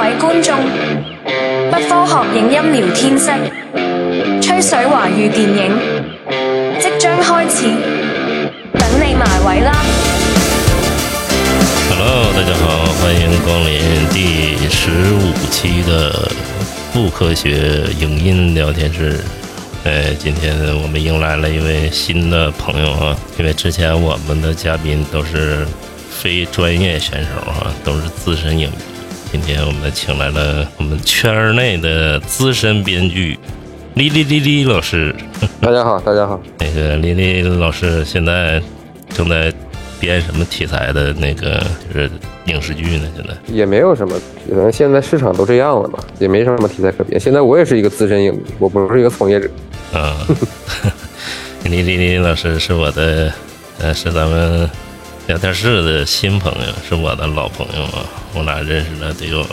位观众，不科学影音聊天室，吹水华语电影即将开始，等你埋位啦！Hello，大家好，欢迎光临第十五期的不科学影音聊天室。呃，今天我们迎来了一位新的朋友啊，因为之前我们的嘉宾都是非专业选手啊，都是资深影迷。今天我们请来了我们圈内的资深编剧李李李李老师。大家好，大家好。那个李李老师现在正在编什么题材的那个就是影视剧呢？现在也没有什么，可能现在市场都这样了嘛，也没什么题材可编。现在我也是一个资深影迷，我不是一个从业者。啊，李李李老师是我的，呃，是咱们聊天室的新朋友，是我的老朋友啊，我俩认识了得有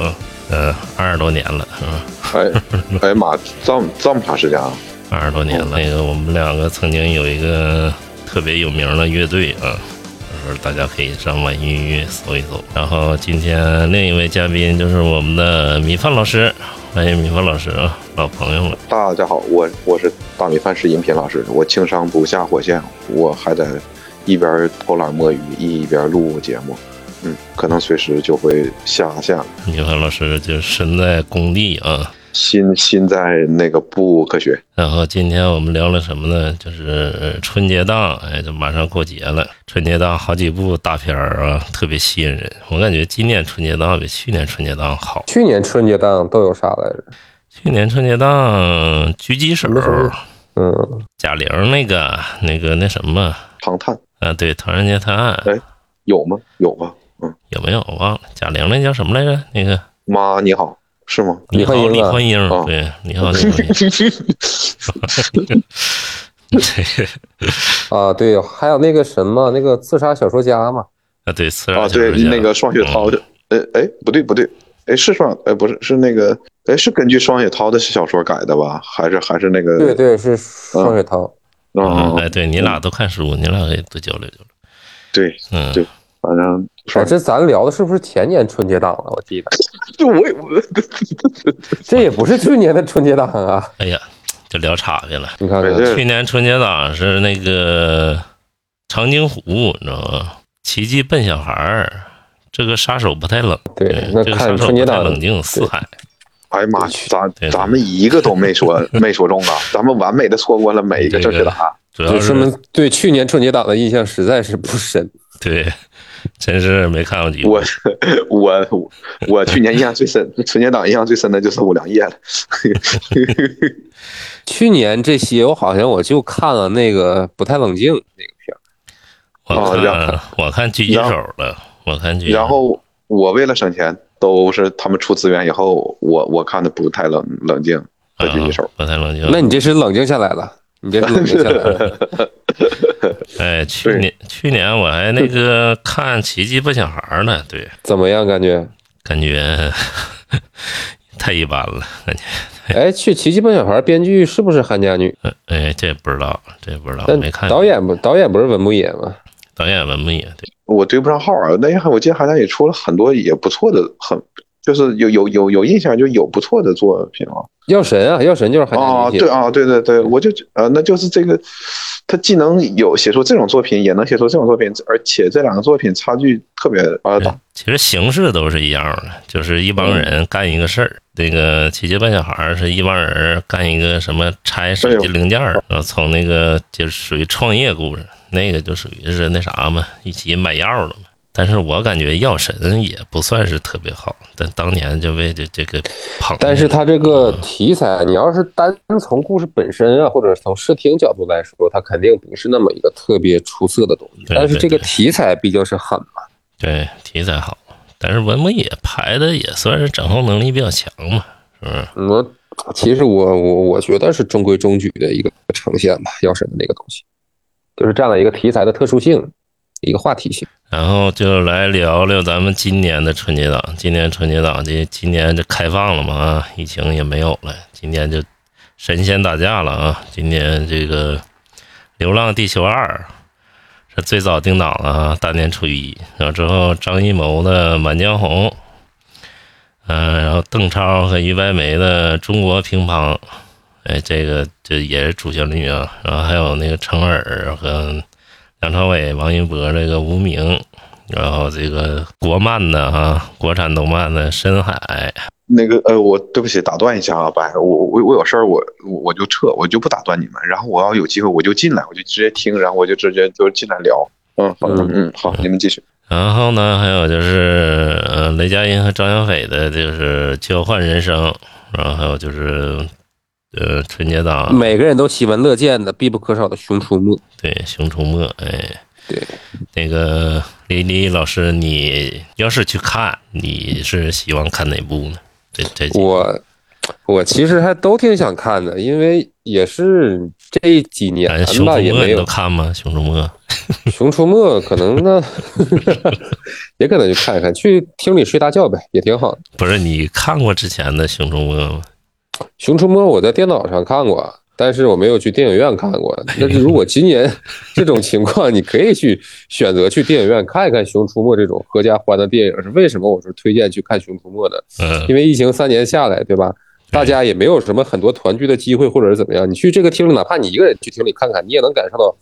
呃二十多年了，是吧？哎，哎呀妈，这么这么长时间啊！二十多年了。那个我们两个曾经有一个特别有名的乐队啊，到时候大家可以上网易云音乐搜一搜。然后今天另一位嘉宾就是我们的米饭老师，欢迎米饭老师啊，老朋友了。大家好，我我是大米饭是音频老师，我情商不下火线，我还得一边偷懒摸鱼一边录节目，嗯，可能随时就会下线了。米饭老师就身在工地啊。心心在那个不科学，然后今天我们聊了什么呢？就是春节档，哎，就马上过节了。春节档好几部大片儿啊，特别吸引人。我感觉今年春节档比去年春节档好。去年春节档都有啥来着？去年春节档狙击手，嗯，贾玲那个那个那什么唐探啊，对，唐人街探案，哎，有吗？有吧？嗯，有没有？我忘了。贾玲那叫什么来着？那个妈你好。是吗？你好，李焕英。哦、对，你好，李焕英。啊，对，还有那个什么，那个自杀小说家嘛。啊，对，自杀啊，对，那个双雪涛的，呃、嗯，哎，不对，不对，哎，是双，哎，不是，是那个，哎，是根据双雪涛的小说改的吧？还是还是那个？对对，是双雪涛。嗯，哎，对你俩都看书，你俩可以多交流交流。对，嗯，对，反正。哎，这咱聊的是不是前年春节档了？我记得，就我也我，这也不是去年的春节档啊！哎呀，就聊岔去了。你看看，去年春节档是那个长津湖，你知道吗？奇迹笨小孩儿，这个杀手不太冷。对，那看春节档冷静四海。哎呀妈，咱咱们一个都没说 没说中啊！咱们完美的错过了每一个正确答案。主要是们对去年春节档的印象实在是不深。对。真是没看过几部。我我我去年印象最深，春节档印象最深的就是《五粮液》了。去年这些我好像我就看了那个不太冷静那个片我看我看狙击手了，我看狙击。然后我为了省钱，都是他们出资源以后，我我看的不太冷冷静和狙击手，不太冷静。那你这是冷静下来了，你这是冷静下来了。哎，去年去年我还那个看《奇迹笨小孩》呢，对，怎么样？感觉感觉 太一般了，感觉。哎，去《奇迹笨小孩》编剧是不是韩家女？哎，这不知道，这不知道，没看。导演不，导演不是文牧野吗？导演文牧野，对。我对不上号啊，那我记得韩家女出了很多也不错的，很就是有有有有印象，就有不错的作品啊。药神啊，药神就是韩家女。对啊，对对对，我就呃，那就是这个。他既能有写出这种作品，也能写出这种作品，而且这两个作品差距特别大。其实形式都是一样的，就是一帮人干一个事儿。那个《奇迹笨小孩》是一帮人干一个什么拆手机零件儿，然后从那个就属于创业故事，那个就属于是那啥嘛，一起买药了嘛。但是我感觉《药神》也不算是特别好，但当年就为这这个捧。但是他这个题材，你要是单从故事本身啊，或者从视听角度来说，它肯定不是那么一个特别出色的东西。但是这个题材毕竟是狠嘛。对，题材好。但是文牧野排的也算是掌控能力比较强嘛，是不是？我其实我我我觉得是中规中矩的一个呈现吧，《药神》的那个东西，就是占了一个题材的特殊性。一个话题性，然后就来聊聊咱们今年的春节档。今年春节档这今年就开放了嘛啊，疫情也没有了，今年就神仙打架了啊！今年这个《流浪地球二》是最早定档了啊，大年初一。然后之后张艺谋的《满江红》，嗯，然后邓超和俞白眉的《中国乒乓》，哎，这个这也是主旋律啊。然后还有那个陈耳和梁朝伟、王一博这个《无名》，然后这个国漫的哈，国产动漫的《深海》。那个呃，我对不起，打断一下啊，白，我我我有事儿，我我我就撤，我就不打断你们。然后我要有机会，我就进来，我就直接听，然后我就直接就进来聊。嗯，好的，嗯，好，你们继续。然后呢，还有就是呃，雷佳音和张小斐的，就是《交换人生》，然后还有就是呃，春节档每个人都喜闻乐见的、必不可少的《熊出没》。对，《熊出没》，哎，对，那个李李老师，你要是去看，你是希望看哪部呢？这这我我其实还都挺想看的，因为也是这几年吧，也没有看吗？熊出没，熊出没可能呢，也可能去看一看，去厅里睡大觉呗，也挺好的。不是你看过之前的熊出没吗？熊出没我在电脑上看过，但是我没有去电影院看过。但是如果今年 这种情况，你可以去选择去电影院看一看熊出没这种合家欢的电影。是为什么？我是推荐去看熊出没的，因为疫情三年下来，对吧？大家也没有什么很多团聚的机会，或者是怎么样。你去这个厅里，哪怕你一个人去厅里看看，你也能感受到，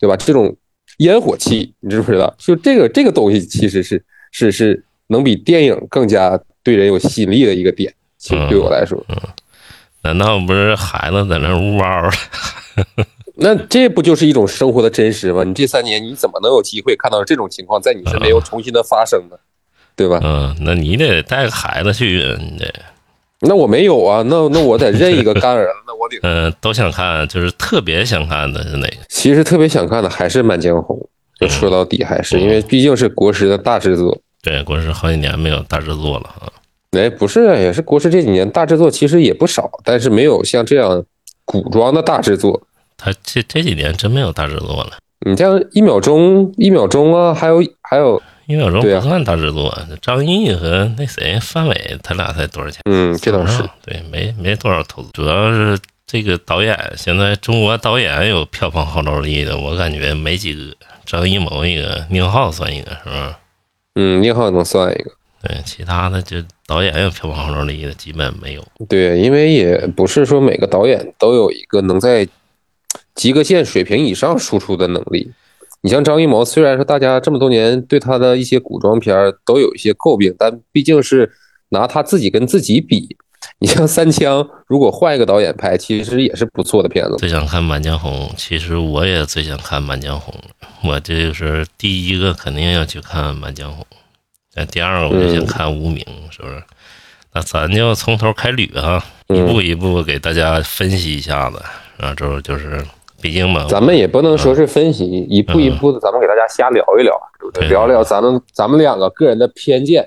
对吧？这种烟火气，你知不知道？就这个这个东西，其实是是是能比电影更加对人有吸引力的一个点。其实对我来说，难道不是孩子在那呜嗷？那这不就是一种生活的真实吗？你这三年你怎么能有机会看到这种情况在你身边又重新的发生呢？对吧？嗯，那你得带个孩子去，你得。那我没有啊，那那我得认一个干儿子，那我得 嗯，都想看，就是特别想看的是哪个？其实特别想看的还是《满江红》，就说到底还是因为毕竟是国师的大制作。对，国师好几年没有大制作了啊。哎，不是，也是国师这几年大制作其实也不少，但是没有像这样古装的大制作。他这这几年真没有大制作了。你像一秒钟、一秒钟啊，还有还有。一秒钟不算大制作，张译和那谁范伟他俩才多少钱？嗯，这倒是对，没没多少投资，主要是这个导演现在中国导演有票房号召力的，我感觉没几个。张艺谋一个，宁浩算一个，是吧？嗯，宁浩能算一个。对，其他的就导演有票房号召力的基本没有。对，因为也不是说每个导演都有一个能在及格线水平以上输出的能力。你像张艺谋，虽然说大家这么多年对他的一些古装片都有一些诟病，但毕竟是拿他自己跟自己比。你像《三枪》，如果换一个导演拍，其实也是不错的片子。最想看《满江红》，其实我也最想看《满江红》。我这就是第一个肯定要去看《满江红》，那第二个我就想看《无名》，是不是？那咱就从头开捋哈，一步一步给大家分析一下子，然后之后就是。毕竟嘛，咱们也不能说是分析，一步一步的，咱们给大家瞎聊一聊，对不对？聊聊咱们咱们两个个人的偏见。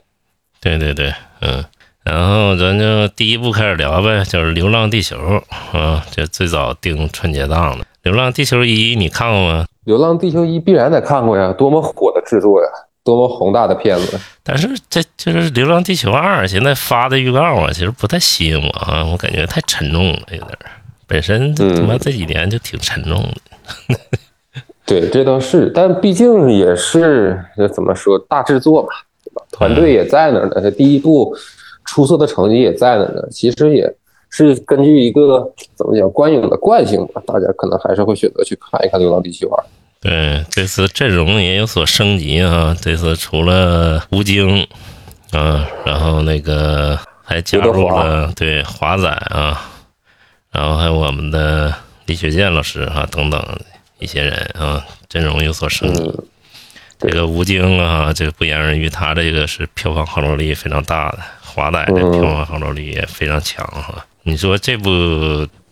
对对对，嗯，然后咱就第一步开始聊呗，就是《流浪地球》啊，这最早定春节档的《流浪地球一》，你看过吗？《流浪地球一》必然得看过呀，多么火的制作呀，多么宏大的片子。但是这就是《流浪地球二》，现在发的预告啊，其实不太吸引我啊，我感觉太沉重了，有点。本身他妈这几年就挺沉重的，对，这倒是，但毕竟也是怎么说大制作嘛，对吧？团队也在那儿呢，第一部出色的成绩也在那儿呢。其实也是根据一个怎么讲观影的惯性吧，大家可能还是会选择去看一看《流浪地球二》。对，这次阵容也有所升级啊，这次除了吴京啊，然后那个还加入了对华仔啊。然后还有我们的李雪健老师啊等等一些人啊，阵容有所升级。这个吴京啊，这个不言而喻，他这个是票房号召力非常大的，华仔的票房号召力也非常强哈。你说这部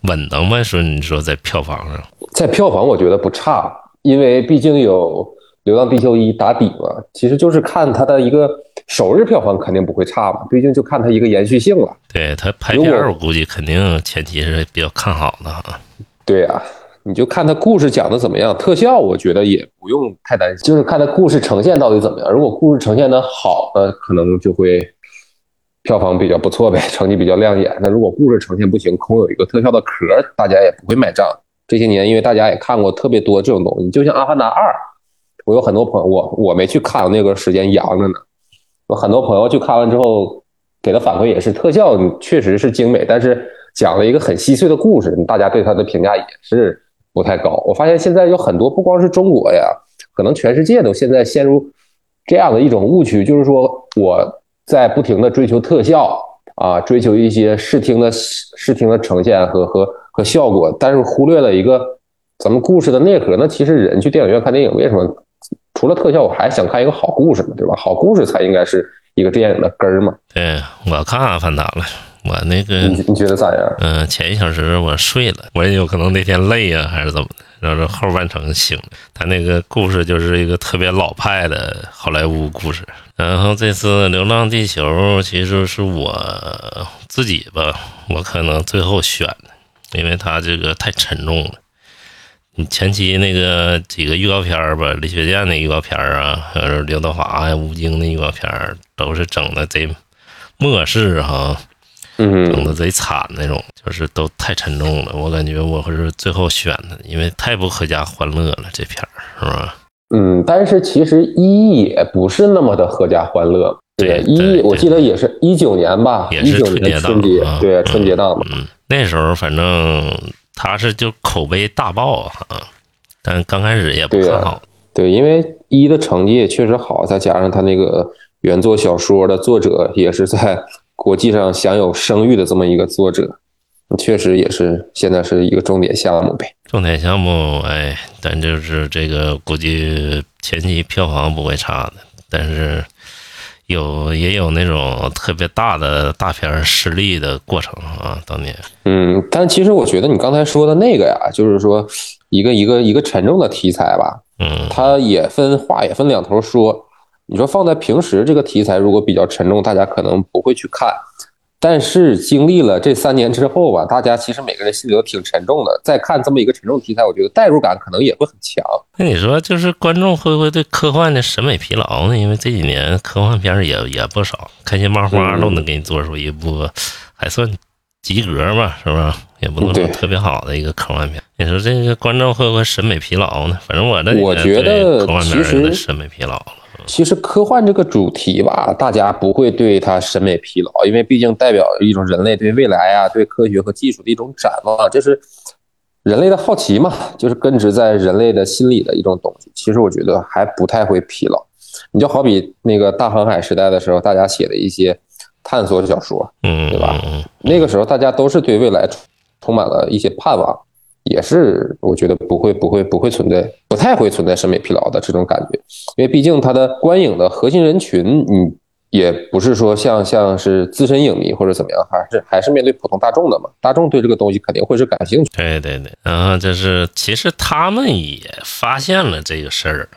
稳当吗？说你说在票房上，在票房我觉得不差，因为毕竟有《流浪地球一》打底嘛，其实就是看它的一个。首日票房肯定不会差嘛，毕竟就看它一个延续性了。对它拍片，我估计肯定前期是比较看好的哈。对呀，你就看它故事讲的怎么样，特效我觉得也不用太担心，就是看它故事呈现到底怎么样。如果故事呈现的好，那可能就会票房比较不错呗，成绩比较亮眼。那如果故事呈现不行，空有一个特效的壳，大家也不会买账。这些年，因为大家也看过特别多这种东西，就像《阿凡达二》，我有很多朋友，我我没去看，那个时间阳着呢。有很多朋友去看完之后，给的反馈也是特效确实是精美，但是讲了一个很稀碎的故事，大家对它的评价也是不太高。我发现现在有很多不光是中国呀，可能全世界都现在陷入这样的一种误区，就是说我在不停的追求特效啊，追求一些视听的视听的呈现和和和效果，但是忽略了一个咱们故事的内核。那其实人去电影院看电影，为什么除了特效，我还想看一个好故事嘛，对吧？好故事才应该是一个电影的根儿嘛。对我看《阿凡达》了，我那个你你觉得咋样？嗯、前一小时我睡了，我也有可能那天累呀、还是怎么的，然后这后半程醒了。他那个故事就是一个特别老派的好莱坞故事。然后这次《流浪地球》其实是我自己吧，我可能最后选的，因为它这个太沉重了。你前期那个几个预告片儿吧，李雪健的预告片儿啊，还有刘德华呀、吴京的预告片儿，都是整的贼末世哈。整嗯，的贼惨那种，就是都太沉重了。我感觉我会是最后选的，因为太不合家欢乐了，这片儿是吧？嗯，但是其实一也不是那么的合家欢乐。对一我记得也是一九年吧，也是春节档啊，对春节档嘛。嗯，那时候反正他是就口碑大爆啊，但刚开始也不对啊看好。对，因为一的成绩也确实好，再加上他那个原作小说的作者也是在国际上享有声誉的这么一个作者，确实也是现在是一个重点项目呗。重点项目，哎，但就是这个估计前期票房不会差的，但是有也有那种特别大的大片儿失利的过程啊，当年。嗯，但其实我觉得你刚才说的那个呀，就是说一个一个一个沉重的题材吧，嗯，它也分话也分两头说。你说放在平时这个题材如果比较沉重，大家可能不会去看。但是经历了这三年之后吧，大家其实每个人心里都挺沉重的。再看这么一个沉重题材，我觉得代入感可能也会很强。那你说，就是观众会不会对科幻的审美疲劳呢？因为这几年科幻片儿也也不少，开心麻花嗯都能给你做出一部还算及格吧，是不是？也不能说特别好的一个科幻片。你说这个观众会不会审美疲劳呢？反正我这几我觉得科幻片的审美疲劳了。其实科幻这个主题吧，大家不会对它审美疲劳，因为毕竟代表一种人类对未来啊、对科学和技术的一种展望，这是人类的好奇嘛，就是根植在人类的心理的一种东西。其实我觉得还不太会疲劳。你就好比那个大航海时代的时候，大家写的一些探索小说，嗯，对吧嗯那个时候大家都是对未来充充满了一些盼望，也是我觉得不会不会不会存在，不太会存在审美疲劳的这种感觉，因为毕竟它的观影的核心人群，你也不是说像像是资深影迷或者怎么样，还是还是面对普通大众的嘛，大众对这个东西肯定会是感兴趣。对对对，然后就是其实他们也发现了这个事儿，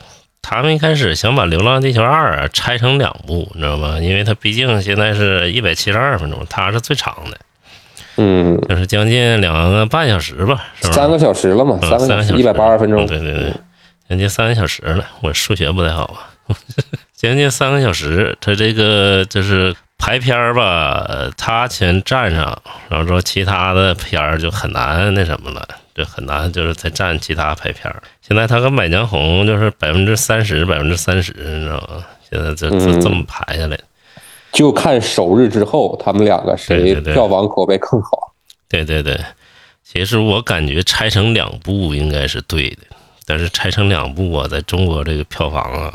他们一开始想把《流浪地球二》啊拆成两部，你知道吗？因为它毕竟现在是一百七十二分钟，它是最长的，嗯，就是将近两个半小时吧，是吧？三个小时了嘛，嗯三个小时，一百八十分钟嗯。对对对，将近三个小时了。我数学不太好啊，将近三个小时。他这个就是排片儿吧，呃他先占上，然后说其他的片儿就很难那什么了，就很难就是再占其他排片儿。现在他跟《满江红》就是百分之三十，百分之三十，你知道吗？现在这这么排下来。就看首日之后，他们两个谁票房口碑更好。对对对，其实我感觉拆成两部应该是对的，但是拆成两部啊，在中国这个票房啊，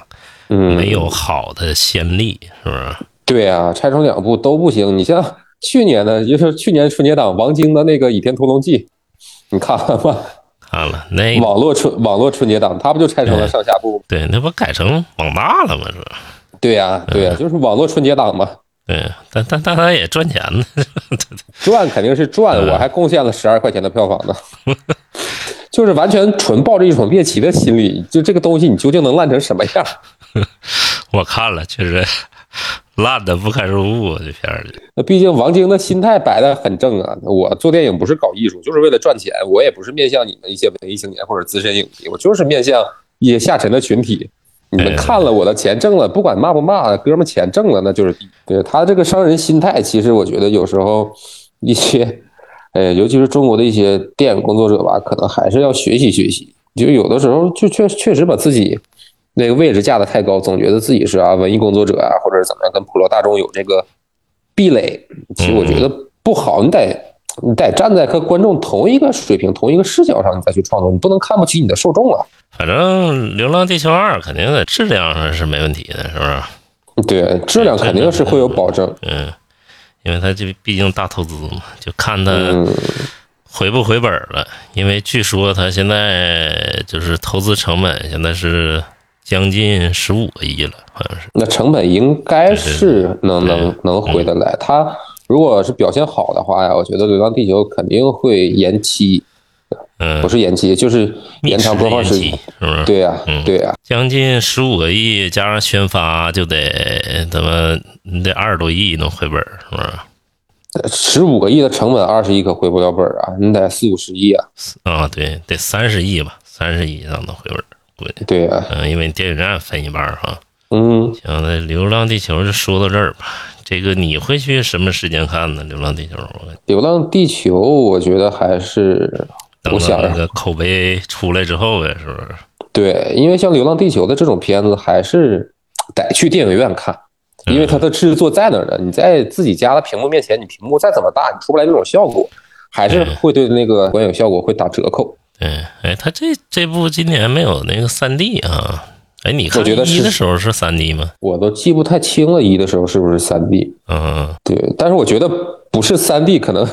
嗯，没有好的先例，是不是？对啊，拆成两部都不行。你像去年的，就是去年春节档王晶的那个《倚天屠龙记》，你看了吗？看了那网络春网络春节档，他不就拆成了上下部？对，那不改成网大了吗？是吧？对呀、对呀、就是网络春节档嘛，对，但但但他也赚钱呢。赚肯定是赚，我还贡献了十二块钱的票房呢。就是完全纯抱着一种猎奇的心理，就这个东西你究竟能烂成什么样？我看了，确实烂的不堪入目啊，这片儿里。那毕竟王晶的心态摆的很正啊。我做电影不是搞艺术，就是为了赚钱。我也不是面向你们一些文艺青年或者资深影迷，我就是面向一些下沉的群体。你们看了我的钱挣了，不管骂不骂，哥们钱挣了，那就是对他这个商人心态。其实我觉得有时候一些，呃，尤其是中国的一些电影工作者吧，可能还是要学习学习。就有的时候就确确实把自己那个位置架得太高，总觉得自己是啊文艺工作者啊，或者是怎么样，跟普罗大众有这个壁垒，其实我觉得不好。你得你得站在和观众同一个水平、同一个视角上，你再去创作，你不能看不起你的受众啊。反正《流浪地球二》肯定在质量上是没问题的，是不是？对，质量肯定是会有保证。嗯，因为它这毕竟大投资嘛，就看它嗯，回不回本了。因为据说它现在就是投资成本现在是将近十五个亿了，好像是。那成本应该是能能能回得来。它如果是表现好的话呀，我觉得《流浪地球》肯定会延期，嗯，不是延期，就是延长播放时间。是不是？对呀、嗯对呀、将近十五个亿，加上宣发就得怎么你得二十多亿能回本，是不是？十五个亿的成本，二十亿可回不了本啊，你得四五十亿啊。啊，对，得三十亿吧，三十亿以上能回本儿，估计。对呀、嗯，因为电影院分一半儿哈。嗯，行，那《流浪地球》就说到这儿吧。这个你会去什么时间看呢？《流浪地球》流浪地球》我觉得还是等我想到那个口碑出来之后呗，是不是？对，因为像《流浪地球》的这种片子，还是得去电影院看，因为它的制作在那儿呢。你在自己家的屏幕面前，你屏幕再怎么大，你出不来这种效果，还是会对那个观影效果会打折扣。对，哎，他这这部今年没有那个三 D 啊？哎，你看一我觉得是的时候是三 D 吗？我都记不太清了，一的时候是不是三 D？嗯，对，但是我觉得不是三 D，可能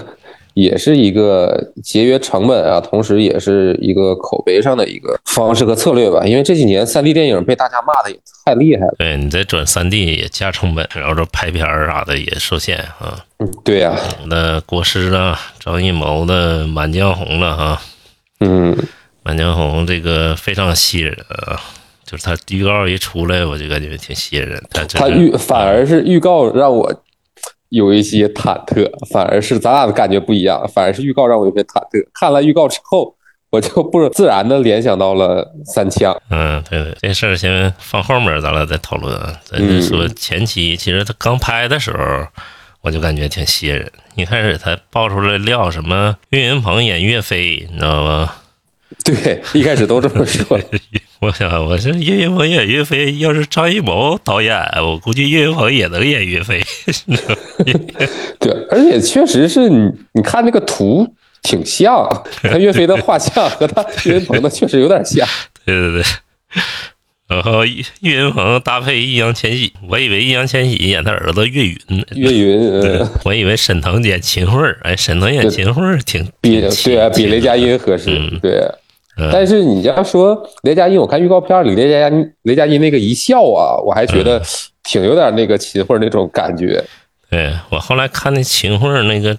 也是一个节约成本啊，同时也是一个口碑上的一个方式和策略吧。因为这几年三 D 电影被大家骂的也太厉害了。对你再转三 D 也加成本，然后这拍片儿啥的也受限啊。嗯，对呀、那国师啊，张艺谋的《满江红》了哈，嗯，《满江红》这个非常吸引人啊，就是他预告一出来，我就感觉挺吸引人。他他预反而是预告让我有一些忐忑，反而是咱俩的感觉不一样，反而是预告让我有些忐忑。看了预告之后，我就不自然的联想到了三枪。嗯，对对，这事儿先放后面，咱俩再讨论啊。咱就说前期，其实他刚拍的时候，我就感觉挺吸引人。一开始他爆出来料什么岳云鹏演岳飞，你知道吗？对，一开始都这么说。我想，我是岳云鹏演岳飞，要是张艺谋导演，我估计岳云鹏也能演岳飞。对，而且确实是你，你看那个图挺像，他岳飞的画像和他岳云鹏的确实有点像。对对对。然后岳岳云鹏搭配易烊千玺，我以为易烊千玺演他儿子岳云呢。岳云，对呃，，我以为沈腾演秦桧儿，哎，沈腾演秦桧儿挺比挺对啊，比雷佳音。合适嗯。对，嗯但是你要说雷佳音，我看预告片里雷佳音雷佳音那个一笑啊，我还觉得挺有点那个秦桧那种感觉。对我后来看那秦桧那个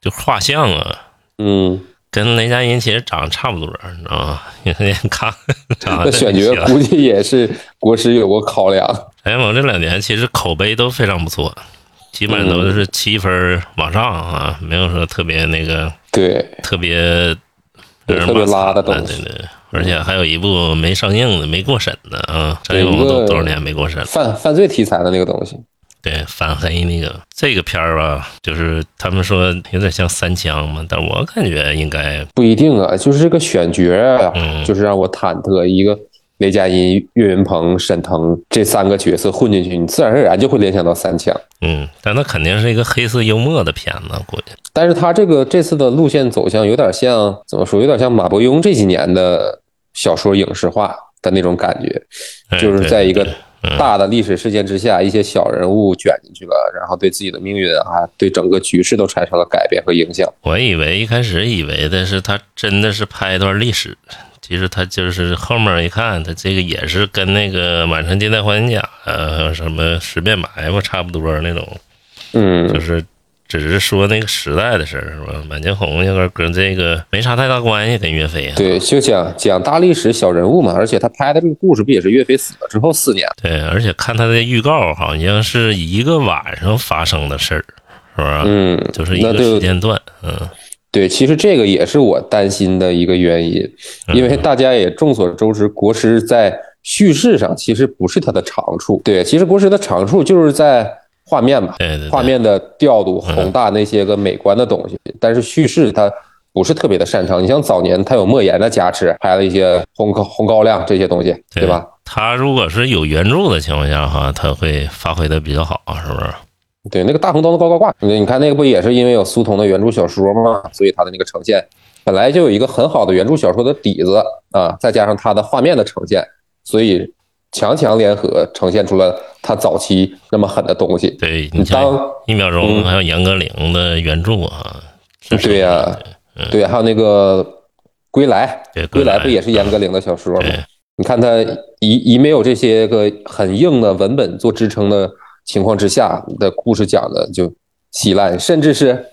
就画像啊，嗯，跟雷佳音其实长得差不多，你知道吗？你看长那得选角估计也是国师有过考量。陈艺谋这两年其实口碑都非常不错，基本上都是七分往上啊，没有说特别那个对，特别特别拉的惨东西对对，而且还有一部没上映的、没过审的啊，张艺对一个多少年没过审了？犯犯罪题材的那个东西。对，反黑那个这个片儿吧，就是他们说有点像三枪嘛，但我感觉应该不一定啊，就是这个选角啊，嗯就是让我忐忑。一个雷佳音、岳云鹏、沈腾这三个角色混进去，你自然而然就会联想到三枪。嗯，但那肯定是一个黑色幽默的片子，估计。但是他这个这次的路线走向有点像怎么说？有点像马伯庸这几年的小说影视化的那种感觉，哎就是在一个大的历史事件之下，一些小人物卷进去了，然后对自己的命运啊，对整个局势都产生了改变和影响。我以为一开始以为的是他真的是拍一段历史，其实他就是后面一看，他这个也是跟那个《满城尽带黄金甲》呃，什么《十面埋伏》差不多那种，嗯就，是只是说那个时代的事儿是吧？满江红应该跟这个没啥太大关系，跟岳飞啊。对，就讲讲大历史小人物嘛，而且他拍的这个故事不也是岳飞死了之后四年？对，而且看他的预告，好像是一个晚上发生的事儿，是吧？嗯，就是一个时间段，嗯对，其实这个也是我担心的一个原因，因为大家也众所周知，国师在叙事上其实不是他的长处。对，其实国师的长处就是在画面嘛，对对对，画面的调度、宏大那些个美观的东西，但是叙事他不是特别的擅长。你像早年他有莫言的加持，拍了一些红高红高粱这些东西，对吧？？他如果是有原著的情况下哈，他会发挥的比较好，是不是？对，那个大红灯笼高高挂，你你看那个不也是因为有苏童的原著小说嘛，所以他的那个呈现本来就有一个很好的原著小说的底子啊，再加上他的画面的呈现，所以强强联合呈现出了他早期那么狠的东西。对你你当一秒钟，嗯还有严歌苓的原著啊，是对呀嗯对，还有那个归来，对归来不也是严歌苓的小说吗？你看他一一没有这些个很硬的文本做支撑的情况之下的故事讲的就稀烂，甚至是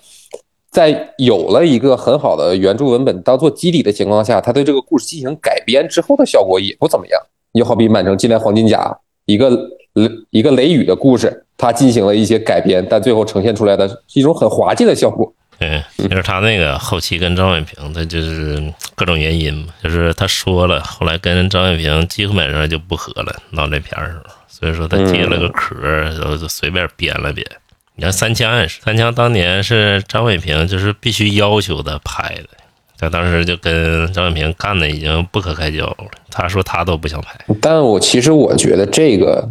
在有了一个很好的原著文本当做基底的情况下，他对这个故事进行改编之后的效果也不怎么样。你就好比《满城尽带黄金甲》，一个雷 一个雷雨的故事，他进行了一些改编，但最后呈现出来的是一种很滑稽的效果。对，就是他那个后期跟张伟平，他就是各种原因嘛，就是他说了，后来跟张伟平基本上就不合了，闹这片儿时候，所以说他接了个壳儿，然后就随便编了编。你看三枪也是，三枪当年是张伟平就是必须要求他拍的，他当时就跟张伟平干的已经不可开交了，他说他都不想拍。但我其实我觉得这个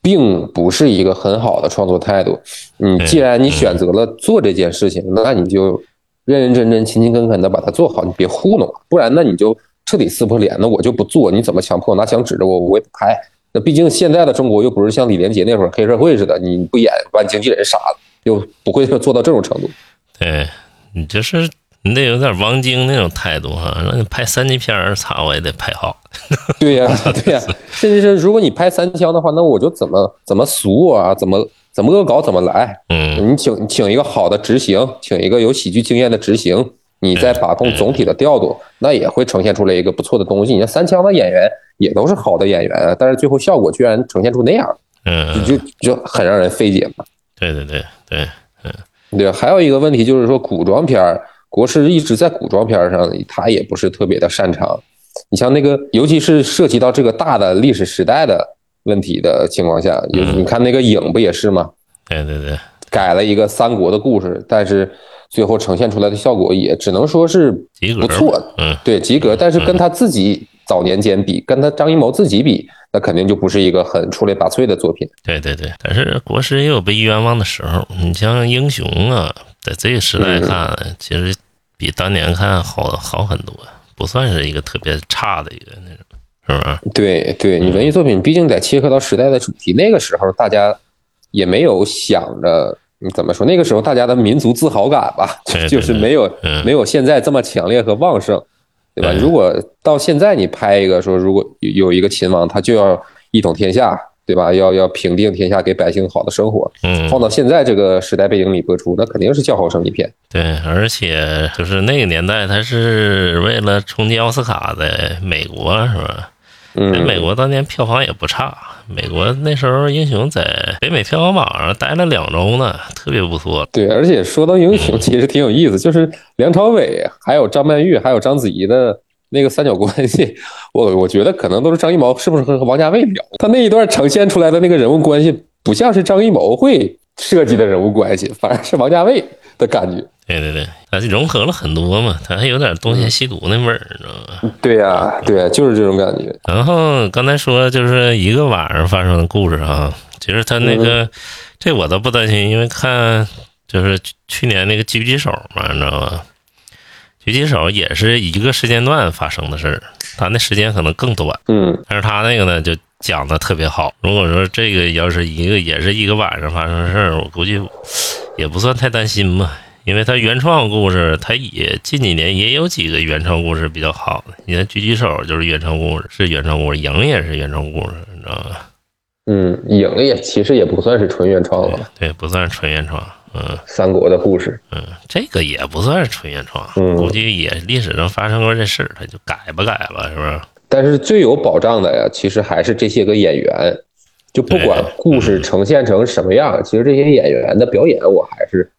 并不是一个很好的创作态度。你既然你选择了做这件事情，那你就认认真真、勤勤恳恳的把它做好，你别糊弄，不然那你就彻底撕破脸，那我就不做，你怎么强迫我拿枪指着我，我也不拍。那毕竟现在的中国又不是像李连杰那会儿黑社会似的，你不演把你经纪人杀了，又不会做到这种程度。对你就是你得有点王晶那种态度哈，让你拍三级片儿，操我也得拍好。对呀、对呀、甚至是如果你拍三枪的话，那我就怎么怎么俗啊，怎么怎么恶搞怎么来。嗯，你请请一个好的执行，请一个有喜剧经验的执行，你再把控总体的调度，那也会呈现出来一个不错的东西。你像三枪的演员也都是好的演员，但是最后效果居然呈现出那样，嗯，就就很让人费解嘛。对对对对，嗯对，还有一个问题就是说，古装片儿，国师一直在古装片儿上，他也不是特别的擅长。你像那个，尤其是涉及到这个大的历史时代的问题的情况下，有你看那个影不也是吗？对对对，改了一个三国的故事，但是最后呈现出来的效果也只能说是不错，嗯，对及格。但是跟他自己早年间比，跟他张艺谋自己比，那肯定就不是一个很出类拔萃的作品。对对对，但是国师也有被冤枉的时候。你像英雄啊，在这个时代看，其实比当年看好好很多，不算是一个特别差的一个那种，是不是？对对，你文艺作品毕竟得切合到时代的主题，那个时候大家也没有想着。你怎么说？那个时候大家的民族自豪感吧，就是没有嗯没有现在这么强烈和旺盛，对吧？如果到现在你拍一个说，如果有有一个秦王，他就要一统天下，对吧？要要平定天下，给百姓好的生活，嗯，放到现在这个时代背景里播出，那肯定是叫好声一片。对，而且就是那个年代，他是为了冲击奥斯卡的美国，是吧？在嗯，美国当年票房也不差，美国那时候英雄在北美票房榜上待了两周呢，特别不错。对，而且说到英雄，其实挺有意思，就是梁朝伟、还有张曼玉、还有章子怡的那个三角关系，我我觉得可能都是张艺谋是不是和王家卫聊？他那一段呈现出来的那个人物关系，不像是张艺谋会设计的人物关系，反而是王家卫的感觉。对对对，它融合了很多嘛，它还有点东邪西毒那味儿，你知道吗？对呀、对呀、就是这种感觉。然后刚才说就是一个晚上发生的故事啊，其实他那个、这我倒不担心，因为看就是去去年那个狙击手嘛，你知道吧？狙击手也是一个时间段发生的事儿，他那时间可能更短，嗯，但是他那个呢就讲的特别好。如果说这个要是一个也是一个晚上发生的事儿，我估计也不算太担心吧。因为他原创故事，他也近几年也有几个原创故事比较好的。你看《狙击手》就是原创故事，是原创故事，《影》也是原创故事，你知道吧？嗯，影也其实也不算是纯原创了吧，对，不算是纯原创。嗯三国的故事。嗯，这个也不算是纯原创，嗯估计也历史上发生过这事儿，他就改吧改吧，是不是？但是最有保障的呀，其实还是这些个演员。就不管故事呈现成什么样，其实这些演员的表演，我还是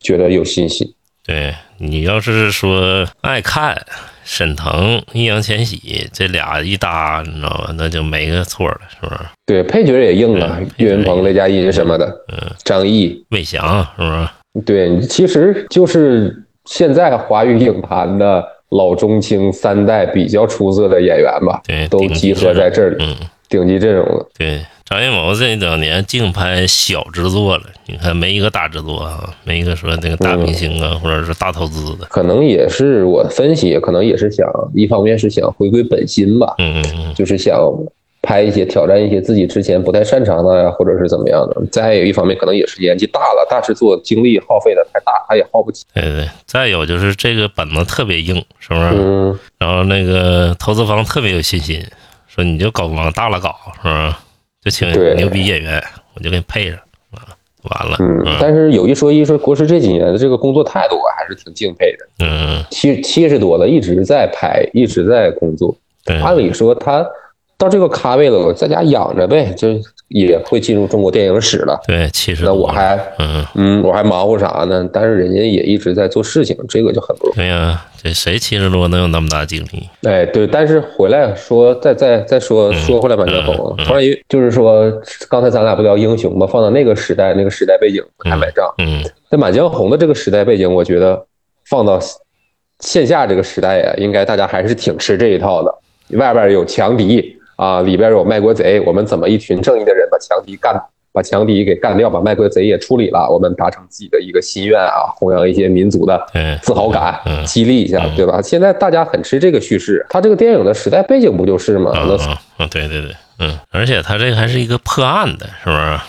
觉得有信心。对你要是说爱看沈腾、易烊千玺这俩一搭，你知道吧？那就没个错了，是不是？对，配角也硬啊嗯，岳云鹏、雷佳音什么的，嗯，张译，魏翔是不是？对，其实就是现在华语影坛的老中青三代比较出色的演员吧，对，都集合在这里，嗯，顶级阵容了。对，张艺谋这两年净拍小制作了，你看没一个大制作啊，没一个说那个大明星啊，或者是大投资的。可能也是我分析，可能也是想一方面是想回归本心吧，嗯嗯嗯，就是想拍一些挑战一些自己之前不太擅长的呀，或者是怎么样的。再有一方面，可能也是年纪大了，大制作精力耗费的太大，他也耗不起。对对。再有就是这个本子特别硬，是不是？嗯，然后那个投资方特别有信心，说你就搞往大了搞，是不是？就请对牛逼演员，我就给你配上啊，完了。嗯，嗯但是有一说一，说国师这几年的这个工作态度，我还是挺敬佩的。嗯，七七十多了，一直在拍，一直在工作。对，按理说他到这个咖位了，我在家养着呗，就也会进入中国电影史了。对，其实那我还嗯，嗯，我还忙活啥呢？但是人家也一直在做事情，这个就很不容易。对呀，这谁七十多能有那么大精力？哎，对，但是回来说，再再再说说回来，满江红嗯嗯，突然一就是说，刚才咱俩不聊英雄吗？放到那个时代，那个时代背景不太买账。嗯在满江红的这个时代背景，我觉得放到线下这个时代呀，应该大家还是挺吃这一套的。外边有强敌啊，里边有卖国贼，我们怎么一群正义的人把强敌干，把强敌给干掉，把卖国贼也处理了，我们达成自己的一个心愿啊，弘扬一些民族的对自豪感嗯，激励一下，对吧？现在大家很吃这个叙事，他这个电影的时代背景不就是吗？啊那啊啊！对对对，嗯，而且他这个还是一个破案的，是不是？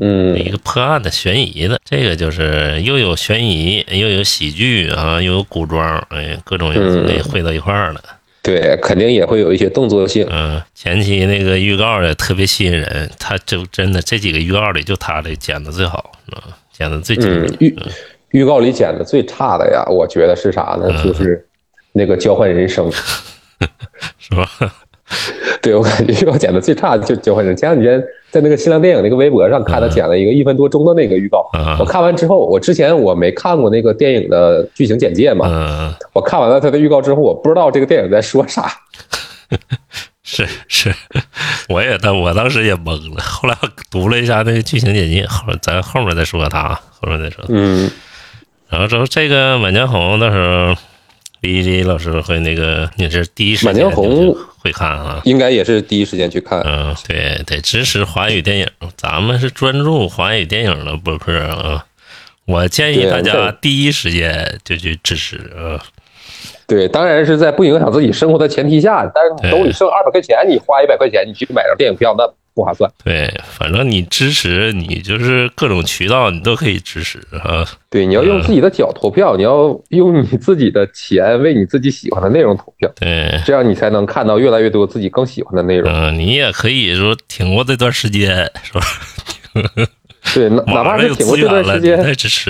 嗯一个破案的悬疑的，这个就是又有悬疑，又有喜剧啊，又有古装，哎，各种元素给汇到一块儿了。对，肯定也会有一些动作性。嗯，前期那个预告也特别吸引人，他就真的这几个预告里就他的剪的最好，嗯，剪的最精嗯，预预告里剪的最差的呀，我觉得是啥呢？嗯就是那个交换人生。是吧？对我感觉预告剪的最差的就交换人生。前两天在那个新浪电影那个微博上看他剪了一个一分多钟的那个预告，嗯。我看完之后，我之前我没看过那个电影的剧情简介嘛，嗯，我看完了他的预告之后，我不知道这个电影在说啥。是是，我也当我当时也懵了，后来我读了一下那个剧情简介，后咱后面再说他，后面再说。嗯。然后之后这个《满江红》到时候李一老师会那个，你是第一时间满江红会看啊。应该也是第一时间去看。嗯，对，得支持华语电影，咱们是专注华语电影的博客啊。我建议大家第一时间就去支持啊。对，当然是在不影响自己生活的前提下，但是你兜里剩二百块钱，你花一百块钱，你去买张电影票，那不划算。对，反正你支持，你就是各种渠道你都可以支持啊。对，你要用自己的脚投票，你要用你自己的钱为你自己喜欢的内容投票，对，这样你才能看到越来越多自己更喜欢的内容。嗯，你也可以说挺过这段时间，是吧？对，哪哪怕是挺过这段时间。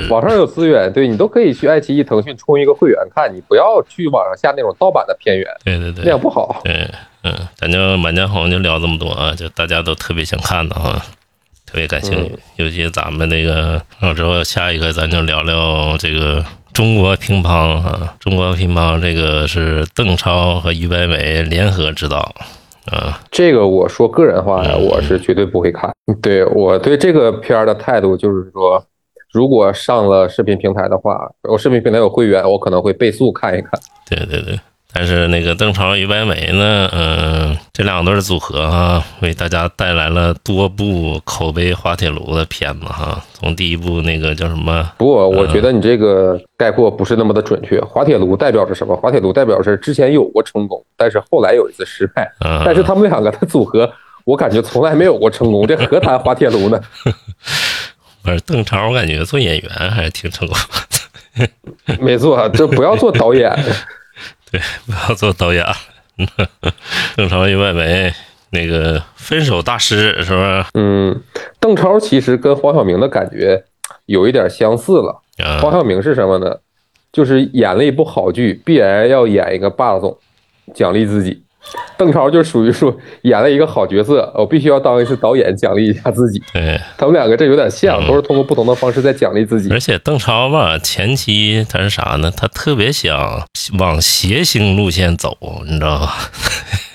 网上有资源，对你都可以去爱奇艺、腾讯充一个会员看，你不要去网上下那种盗版的片源，对对对那，样不好。对，嗯，咱就《满江红》就聊这么多啊，就大家都特别想看的啊，特别感兴趣。尤其咱们那个，之后下一个咱就聊聊这个中国乒乓啊，中国乒乓这个是邓超和俞白眉联合指导啊，这个我说个人话呀，嗯我是绝对不会看。对我对这个片儿的态度就是说，如果上了视频平台的话，我视频平台有会员，我可能会倍速看一看。对对对。但是那个邓超、于白眉呢，嗯、这两对组合哈、为大家带来了多部口碑滑铁卢的片子哈。从第一部那个叫什么不过我觉得你这个概括不是那么的准确。滑铁卢代表着什么？滑铁卢代表是之前有过成功，但是后来有一次失败。嗯，但是他们两个的组合，我感觉从来没有过成功，这何谈滑铁卢呢？不是邓超，我感觉做演员还是挺成功的。没错，就不要做导演。对，不要做导演。邓超与外媒那个分手大师是不是？嗯，邓超其实跟黄晓明的感觉有一点相似了。黄啊，晓明是什么呢？就是演了一部好剧，必然要演一个霸总，奖励自己。邓超就属于说演了一个好角色，我必须要当一次导演，奖励一下自己。对，他们两个这有点像，都是通过不同的方式在奖励自己而。且邓超吧，前期他是啥呢？他特别想往谐星路线走，你知道吧？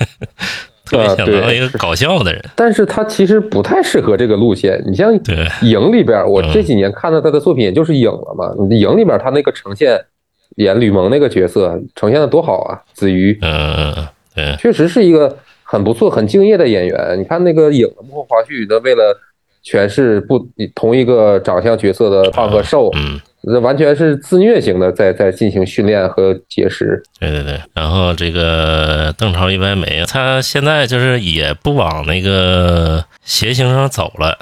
特别想对当一个搞笑的人。但是他其实不太适合这个路线。你像《对，影》里边，我这几年看到他的作品，也就是《影》了嘛。你《影》里边他那个呈现，演吕蒙那个角色呈现的多好啊！子瑜嗯、对，确实是一个很不错、很敬业的演员。你看那个影的幕后花絮，那为了诠释不同一个长相角色的胖和瘦，嗯，那完全是自虐型的在在进行训练和节食。对对对。然后这个邓超一白眉，他现在就是也不往那个谐星上走了，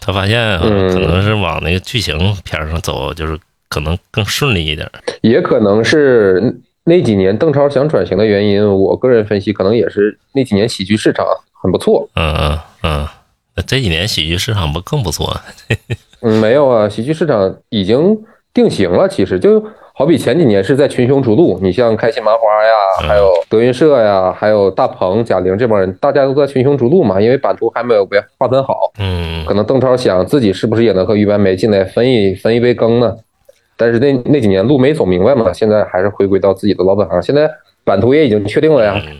他发现可能是往那个剧情片上走，就是可能更顺利一点。也可能是那几年邓超想转型的原因。我个人分析，可能也是那几年喜剧市场很不错。嗯嗯嗯。那这几年喜剧市场不更不错？嗯，没有啊，喜剧市场已经定型了。其实就好比前几年是在群雄逐鹿，你像开心麻花呀，嗯还有德云社呀，还有大鹏、贾玲这帮人，大家都在群雄逐鹿嘛，因为版图还没有被划分好。嗯可能邓超想自己是不是也能和于白眉进来分一分一杯羹呢？但是那那几年路没走明白嘛，现在还是回归到自己的老本行。现在版图也已经确定了呀，嗯，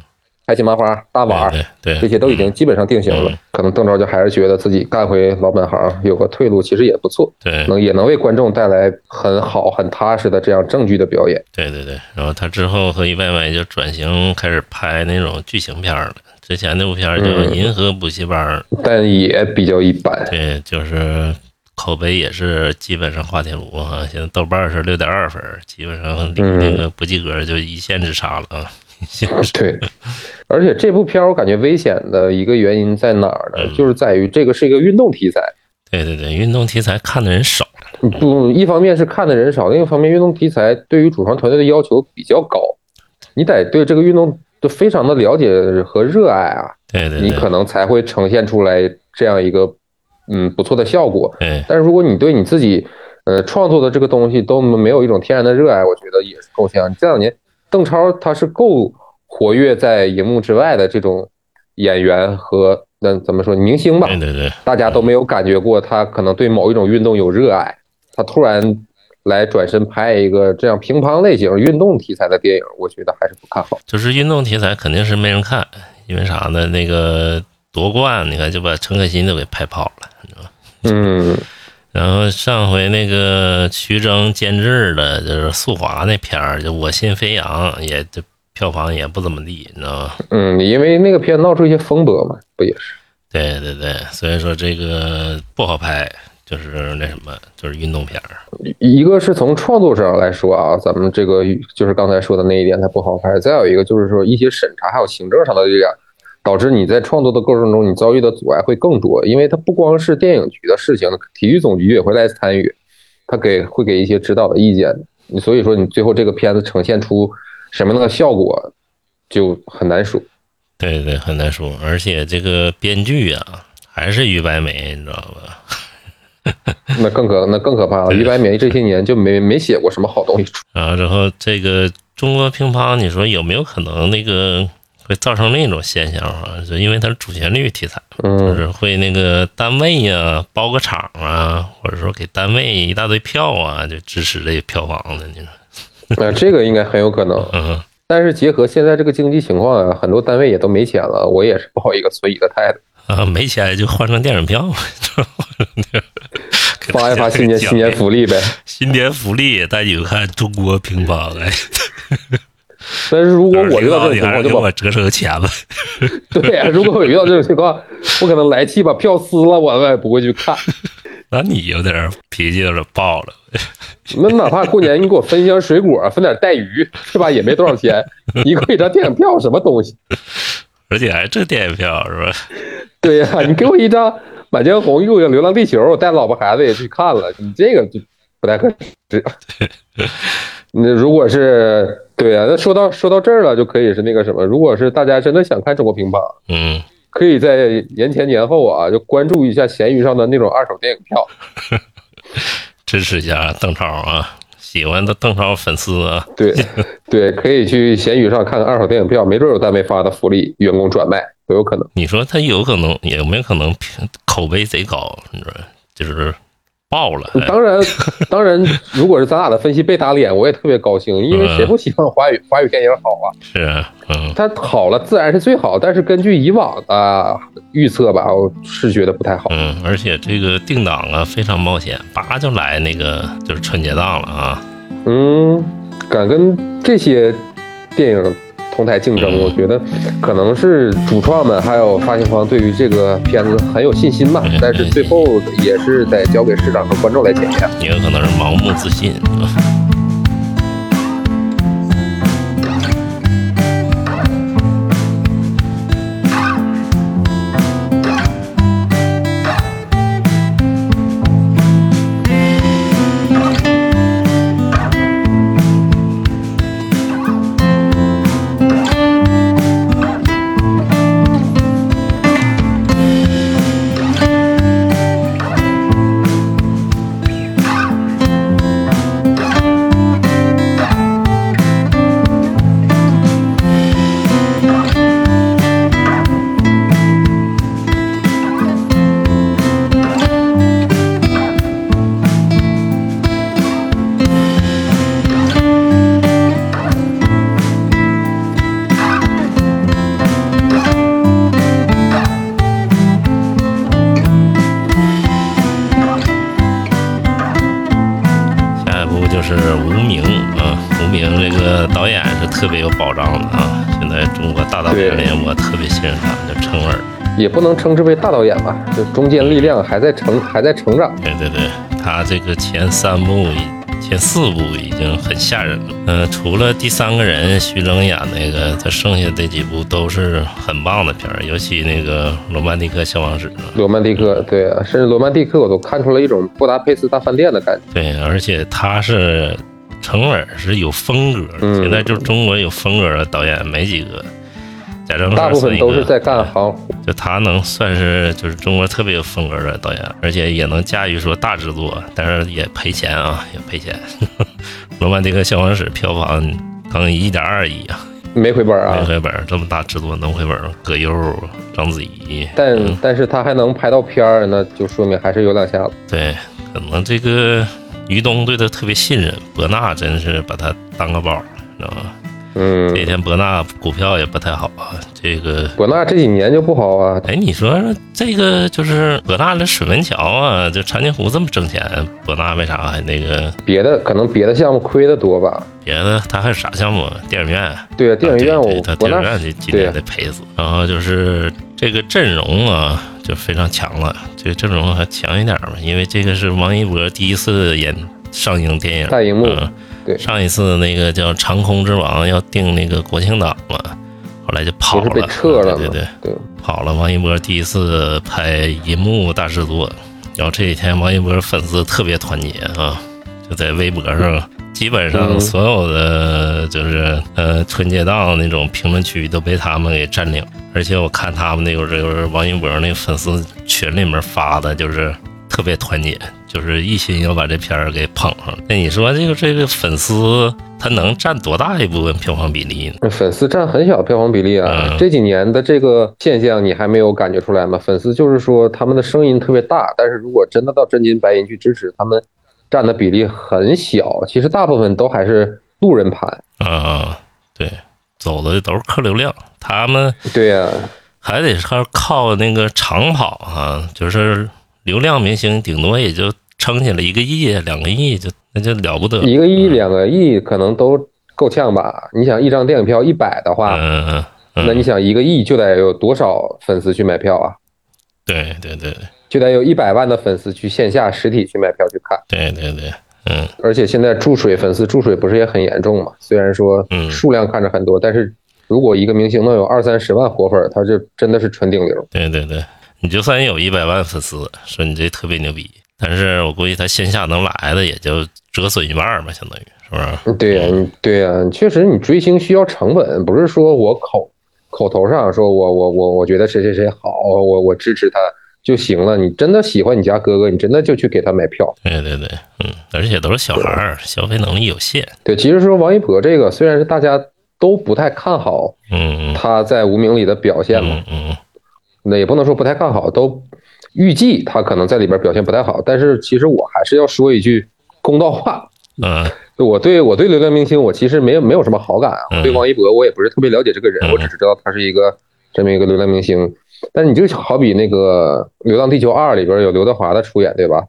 开心麻花、大碗儿对这些都已经基本上定型了嗯。可能邓超就还是觉得自己干回老本行，有个退路，其实也不错。对能也能为观众带来很好、很踏实的这样正剧的表演。对对对，然后他之后和于白眉就转型开始拍那种剧情片了。之前那部片儿叫《嗯银河补习班》，但也比较一般。对，就是口碑也是基本上滑铁卢啊。现在豆瓣是六点二分，基本上离嗯那个不及格就一线之差了 啊。对，而且这部片儿我感觉危险的一个原因在哪儿呢？嗯就是在于这个是一个运动题材。对对对，运动题材看的人少。不，一方面是看的人少，另一方面运动题材对于主创团队的要求比较高，你得对这个运动就非常的了解和热爱啊，对对对你可能才会呈现出来这样一个嗯不错的效果。嗯但是如果你对你自己呃创作的这个东西都没有一种天然的热爱，我觉得也是够呛。这两年邓超他是够活跃在荧幕之外的这种演员和那怎么说明星吧，对对对，大家都没有感觉过他可能对某一种运动有热爱，他突然来转身拍一个这样乒乓类型运动题材的电影，我觉得还是不看好。就是运动题材肯定是没人看，因为啥呢？那个夺冠，你看就把陈可辛都给拍跑了。嗯，然后上回那个徐峥监制的，就是速滑那片儿，就《我心飞扬》，也这票房也不怎么地，你知道吗？嗯，因为那个片闹出一些风波嘛，不也是？对对对，所以说这个不好拍，就是那什么，就是运动片儿。一个是从创作上来说啊，咱们这个就是刚才说的那一点它不好拍；再有一个就是说一些审查还有行政上的力量，导致你在创作的过程中你遭遇的阻碍会更多。因为它不光是电影局的事情，体育总局也会来参与，他给会给一些指导的意见。你所以说你最后这个片子呈现出什么样的效果，就很难说。对对，很难说。而且这个编剧啊，还是于白眉，你知道吧？那更可那更可怕了，于白眉这些年就没没写过什么好东西出。然后这个中国乒乓，你说有没有可能那个会造成另一种现象啊？就因为它是主旋律题材，就嗯，是会那个单位呀、包个场啊，或者说给单位一大堆票啊，就支持这票房的，你说？那这个应该很有可能。嗯，但是结合现在这个经济情况啊，很多单位也都没钱了，我也是抱一个存疑的态度，啊，没钱就换成电影票，发一发新年新年福利呗。新年福利，带你们看中国乒乓，哎，但是如果我遇到这种情况，你还是就把我折成钱了。对呀、如果我遇到这种情况，我可能来气把票撕了，我也不会去看。那你有点脾气有点爆了，那哪怕过年你给我分一箱水果，分点带鱼，是吧？也没多少钱，你给我一张电影票，什么东西？而且还挣电影票是吧？对呀、你给我一张《满江红》，又有《流浪地球》，我带老婆孩子也去看了，你这个就不太合适。那如果是对呀、那说到说到这儿了，就可以是那个什么，如果是大家真的想看中国乒乓，嗯，可以在年前年后啊，就关注一下闲鱼上的那种二手电影票。支持一下邓超啊，喜欢的邓超粉丝啊，对 对，可以去闲鱼上看看二手电影票，没准有单位发的福利，员工转卖都有可能。你说他有可能有没有可能口碑贼高？你说就是爆了，哎当然，当然，如果是咱俩的分析被打脸，我也特别高兴，因为谁不希望华语华语电影好啊？是啊，嗯，它好了自然是最好，但是根据以往的预测吧，我是觉得不太好。嗯，而且这个定档啊非常冒险，叭就来那个就是春节档了啊。嗯，敢跟这些电影同台竞争，我觉得可能是主创们还有发行方对于这个片子很有信心吧，但是最后也是得交给市场和观众来检验。也有可能是盲目自信。特别有保障的啊。现在中国大导演里，我特别欣赏他，叫陈尔。也不能称之为大导演吧，就中间力量还在成还在成长。对对对，他这个前三部、前四部已经很吓人了。嗯、除了第三个人徐峥演那个，他剩下这几部都是很棒的片儿，尤其那个《罗曼蒂克消亡史》。罗曼蒂克，对啊，甚至罗曼蒂克我都看出了一种布达佩斯大饭店的感觉。对，而且他是成尔是有风格的，嗯现在就是中国有风格的导演没几个。贾樟柯大部分都是在干行。就他能算是就是中国特别有风格的导演，而且也能驾驭说大制作，但是也赔钱啊，也赔钱。罗曼蒂克消防史票房刚一点二亿啊，没回本啊没啊，回本，这么大制作能回本？葛优、章子怡，但嗯但是他还能拍到片儿，那就说明还是有两下子。对，可能这个于东对他特别信任，伯纳真是把他当个宝，知道吗？嗯这，一天博纳股票也不太好啊，这个博纳这几年就不好啊，哎，你说这个就是博纳的水门桥啊，就长津湖这么挣钱，博纳为啥还那个别的可能别的项目亏的多吧。别的？他还有啥项目？电影院？对啊，电影院我博纳电影院这今年得赔死。然后就是这个阵容啊，就非常强了。这个阵容还强一点吧，因为这个是王一博第一次演上映电影，大荧幕嗯对上一次那个叫《长空之王》要定那个国庆档嘛，后来就跑了，被撤了？对对对。对，跑了。王一博第一次拍银幕大制作，然后这几天王一博粉丝特别团结啊，就在微博上，基本上嗯所有的就是呃春节档那种评论区都被他们给占领。而且我看他们那个就是王一博那粉丝群里面发的，就是特别团结，就是一心要把这片儿给捧上。那你说这个这个粉丝他能占多大一部分票房比例呢？粉丝占很小票房比例啊。嗯这几年的这个现象你还没有感觉出来吗？粉丝就是说他们的声音特别大，但是如果真的到真金白银去支持，他们占的比例很小。其实大部分都还是路人盘。啊，对，走的都是客流量，他们对呀、还得是靠那个长跑啊，就是流量明星顶多也就撑起了一个亿、两个亿，就那就了不得。一个亿、两个亿可能都够呛吧？你想一张电影票一百的话，嗯嗯嗯，那你想一个亿就得有多少粉丝去买票啊？对对对就得有一百万的粉丝去线下实体去买票去看。对对对，嗯而且现在注水粉丝注水不是也很严重嘛？虽然说嗯数量看着很多，但是如果一个明星能有二三十万活粉，他就真的是纯顶流。对对对，你就算有一百万粉丝，说你这特别牛逼，但是我估计他线下能来的也就折损一半儿吧，相当于是不是？对呀、你对呀、确实你追星需要成本，不是说我口口头上说我我我我觉得谁谁谁好，我我支持他就行了。你真的喜欢你家哥哥，你真的就去给他买票。对对对，嗯，而且都是小孩儿，消费能力有限，对，其实说王一博这个，虽然是大家都不太看好嗯嗯他在无名里的表现嘛，嗯嗯那也不能说不太看好，都预计他可能在里边表现不太好。但是其实我还是要说一句公道话，嗯我对我对流量明星，我其实没有没有什么好感啊。嗯我对王一博，我也不是特别了解这个人，嗯我只是知道他是一个这么一个流量明星。但你就好比那个《流浪地球二》里边有刘德华的出演，对吧？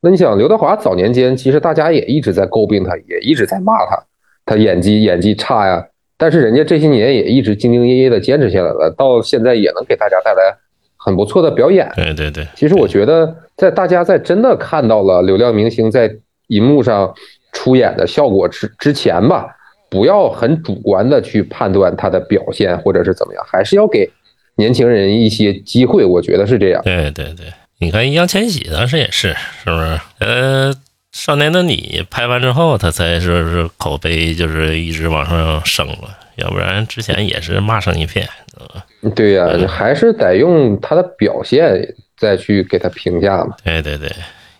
那你想，刘德华早年间其实大家也一直在诟病他，也一直在骂他，他演技演技差呀。但是人家这些年也一直兢兢业业的坚持下来了，到现在也能给大家带来很不错的表演。对对对，其实我觉得，在大家在真的看到了流量明星在荧幕上出演的效果之之前吧，不要很主观的去判断他的表现或者是怎么样，还是要给年轻人一些机会。我觉得是这样。对对对，你看易烊千玺当时也是，是不是？呃，少年的你拍完之后，他才说是口碑就是一直往上升了，要不然之前也是骂声一片。嗯对呀、还是得用他的表现再去给他评价嘛。对对对，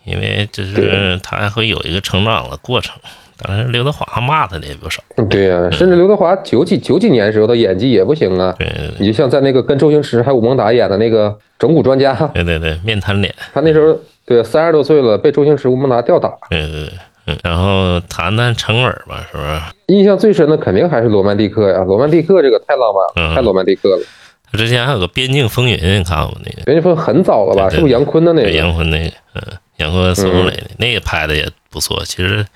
因为就是他还会有一个成长的过程。当然刘德华骂他的也不少。对呀、甚至刘德华九几九几年的时候他演技也不行啊。对对你就像在那个跟周星驰还有吴孟达演的那个整蛊专家，对对对，面瘫脸。他那时候对三十多岁了，被周星驰、吴孟达吊打。对对对，嗯，然后谈谈成尔吧，是不是？印象最深的肯定还是《罗曼蒂克》呀，《罗曼蒂克》这个太浪漫了，嗯太罗曼蒂克了。他之前还有个《边境风云》，你看过那个？袁一峰很早了吧？是不是杨坤的那对个？杨坤那个，嗯，杨坤、孙红雷的、那个拍的也不错。其实《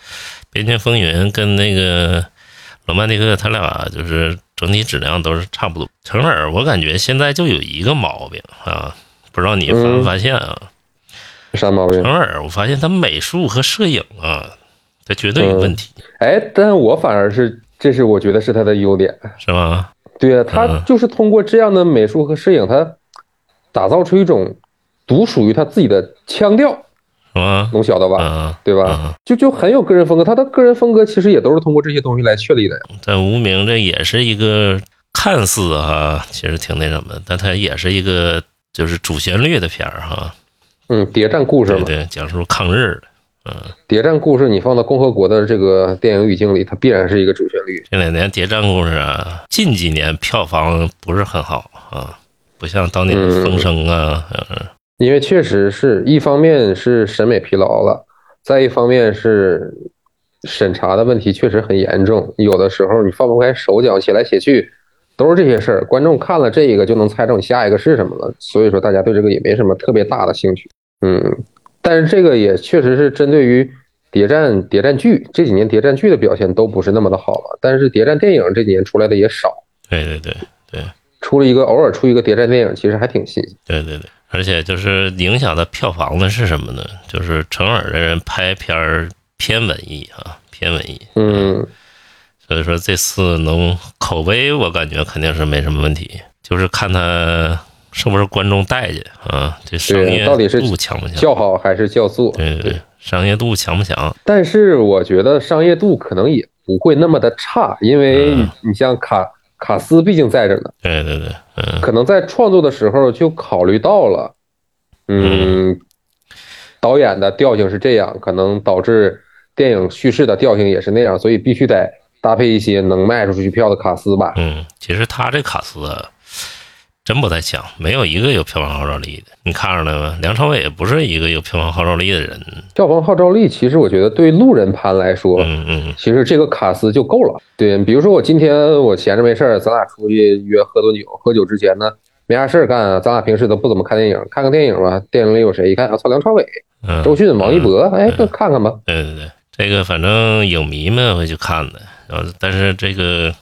边境风云》跟那个《罗曼蒂克》，他俩就是整体质量都是差不多。成尔，我感觉现在就有一个毛病啊，不知道你发没发现啊？啥毛病成？尔，我发现他美术和摄影啊，他绝对有问题，哎，但我反而是，这是我觉得是他的优点。是吗？对啊，他嗯就是通过这样的美术和摄影，他打造出一种独属于他自己的腔调，是吧？能晓得吧？啊，对吧？嗯就就很有个人风格，他的个人风格其实也都是通过这些东西来确立的呀。在无名这也是一个看似哈，其实挺那什么，但他也是一个就是主旋律的片儿哈。嗯，谍战故事嘛，对对，讲述抗日的。嗯，谍战故事你放到共和国的这个电影语境里，它必然是一个主旋律。这两年谍战故事啊，近几年票房不是很好啊，不像当年的风声啊，嗯因为确实是一方面是审美疲劳了，再一方面是审查的问题确实很严重，有的时候你放不开手脚，写来写去都是这些事儿，观众看了这个就能猜中下一个是什么了，所以说大家对这个也没什么特别大的兴趣。嗯，但是这个也确实是针对于谍战谍战剧这几年谍战剧的表现都不是那么的好了，但是谍战电影这几年出来的也少，对对对对出了一个偶尔出一个谍战电影，其实还挺新鲜。对对对，而且就是影响的票房的是什么呢？就是成耳的人拍片儿偏文艺啊，偏文艺。嗯，所以说这次能口碑，我感觉肯定是没什么问题，就是看他是不是观众待见啊，这商业度强不强？叫好还是叫座？对对对，商业度强不强？但是我觉得商业度可能也不会那么的差，因为嗯你像卡卡斯毕竟在这呢，对对对，嗯，可能在创作的时候就考虑到了，嗯，导演的调性是这样，可能导致电影叙事的调性也是那样，所以必须得搭配一些能卖出去票的卡斯吧。嗯，其实他这卡斯啊，真不太强，没有一个有票房号召力的。你看出来吗？梁朝伟也不是一个有票房号召力的人。票房号召力，其实我觉得对路人盘来说，嗯嗯其实这个卡斯就够了。对，比如说我今天我闲着没事儿，咱俩出去约喝顿酒，喝酒之前呢，没啥事儿干，咱俩平时都不怎么看电影，看个电影吧。电影里有谁？一看啊，操，梁朝伟、嗯，周迅、王一博，哎，那看看吧。对对对，这个反正影迷们会去看的，然后但是这个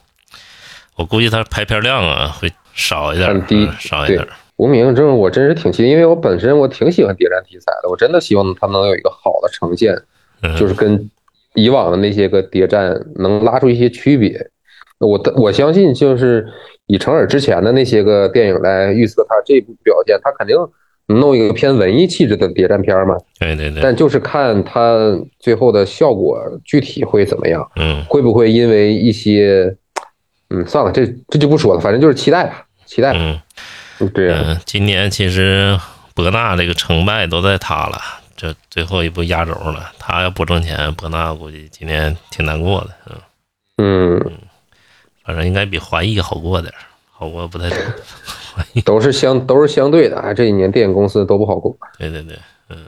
我估计他拍片量啊会少一点，很低嗯少一点。无名这我真是挺期待，因为我本身我挺喜欢谍战题材的，我真的希望他能有一个好的呈现，嗯，就是跟以往的那些个谍战能拉出一些区别。我的我相信，就是以成尔之前的那些个电影来预测他这部表现，他肯定弄一个偏文艺气质的谍战片嘛。对对对，但就是看他最后的效果具体会怎么样，嗯会不会因为一些，嗯，算了，这这就不说了，反正就是期待吧，期待吧。嗯嗯，对啊、嗯，今年其实博纳这个成败都在他了，这最后一步压轴了。他要不挣钱，博纳估计今年挺难过的。嗯，嗯，反正应该比华谊好过点，好过不太 多。都是相都是相对的啊，这几年电影公司都不好过。对对对，嗯，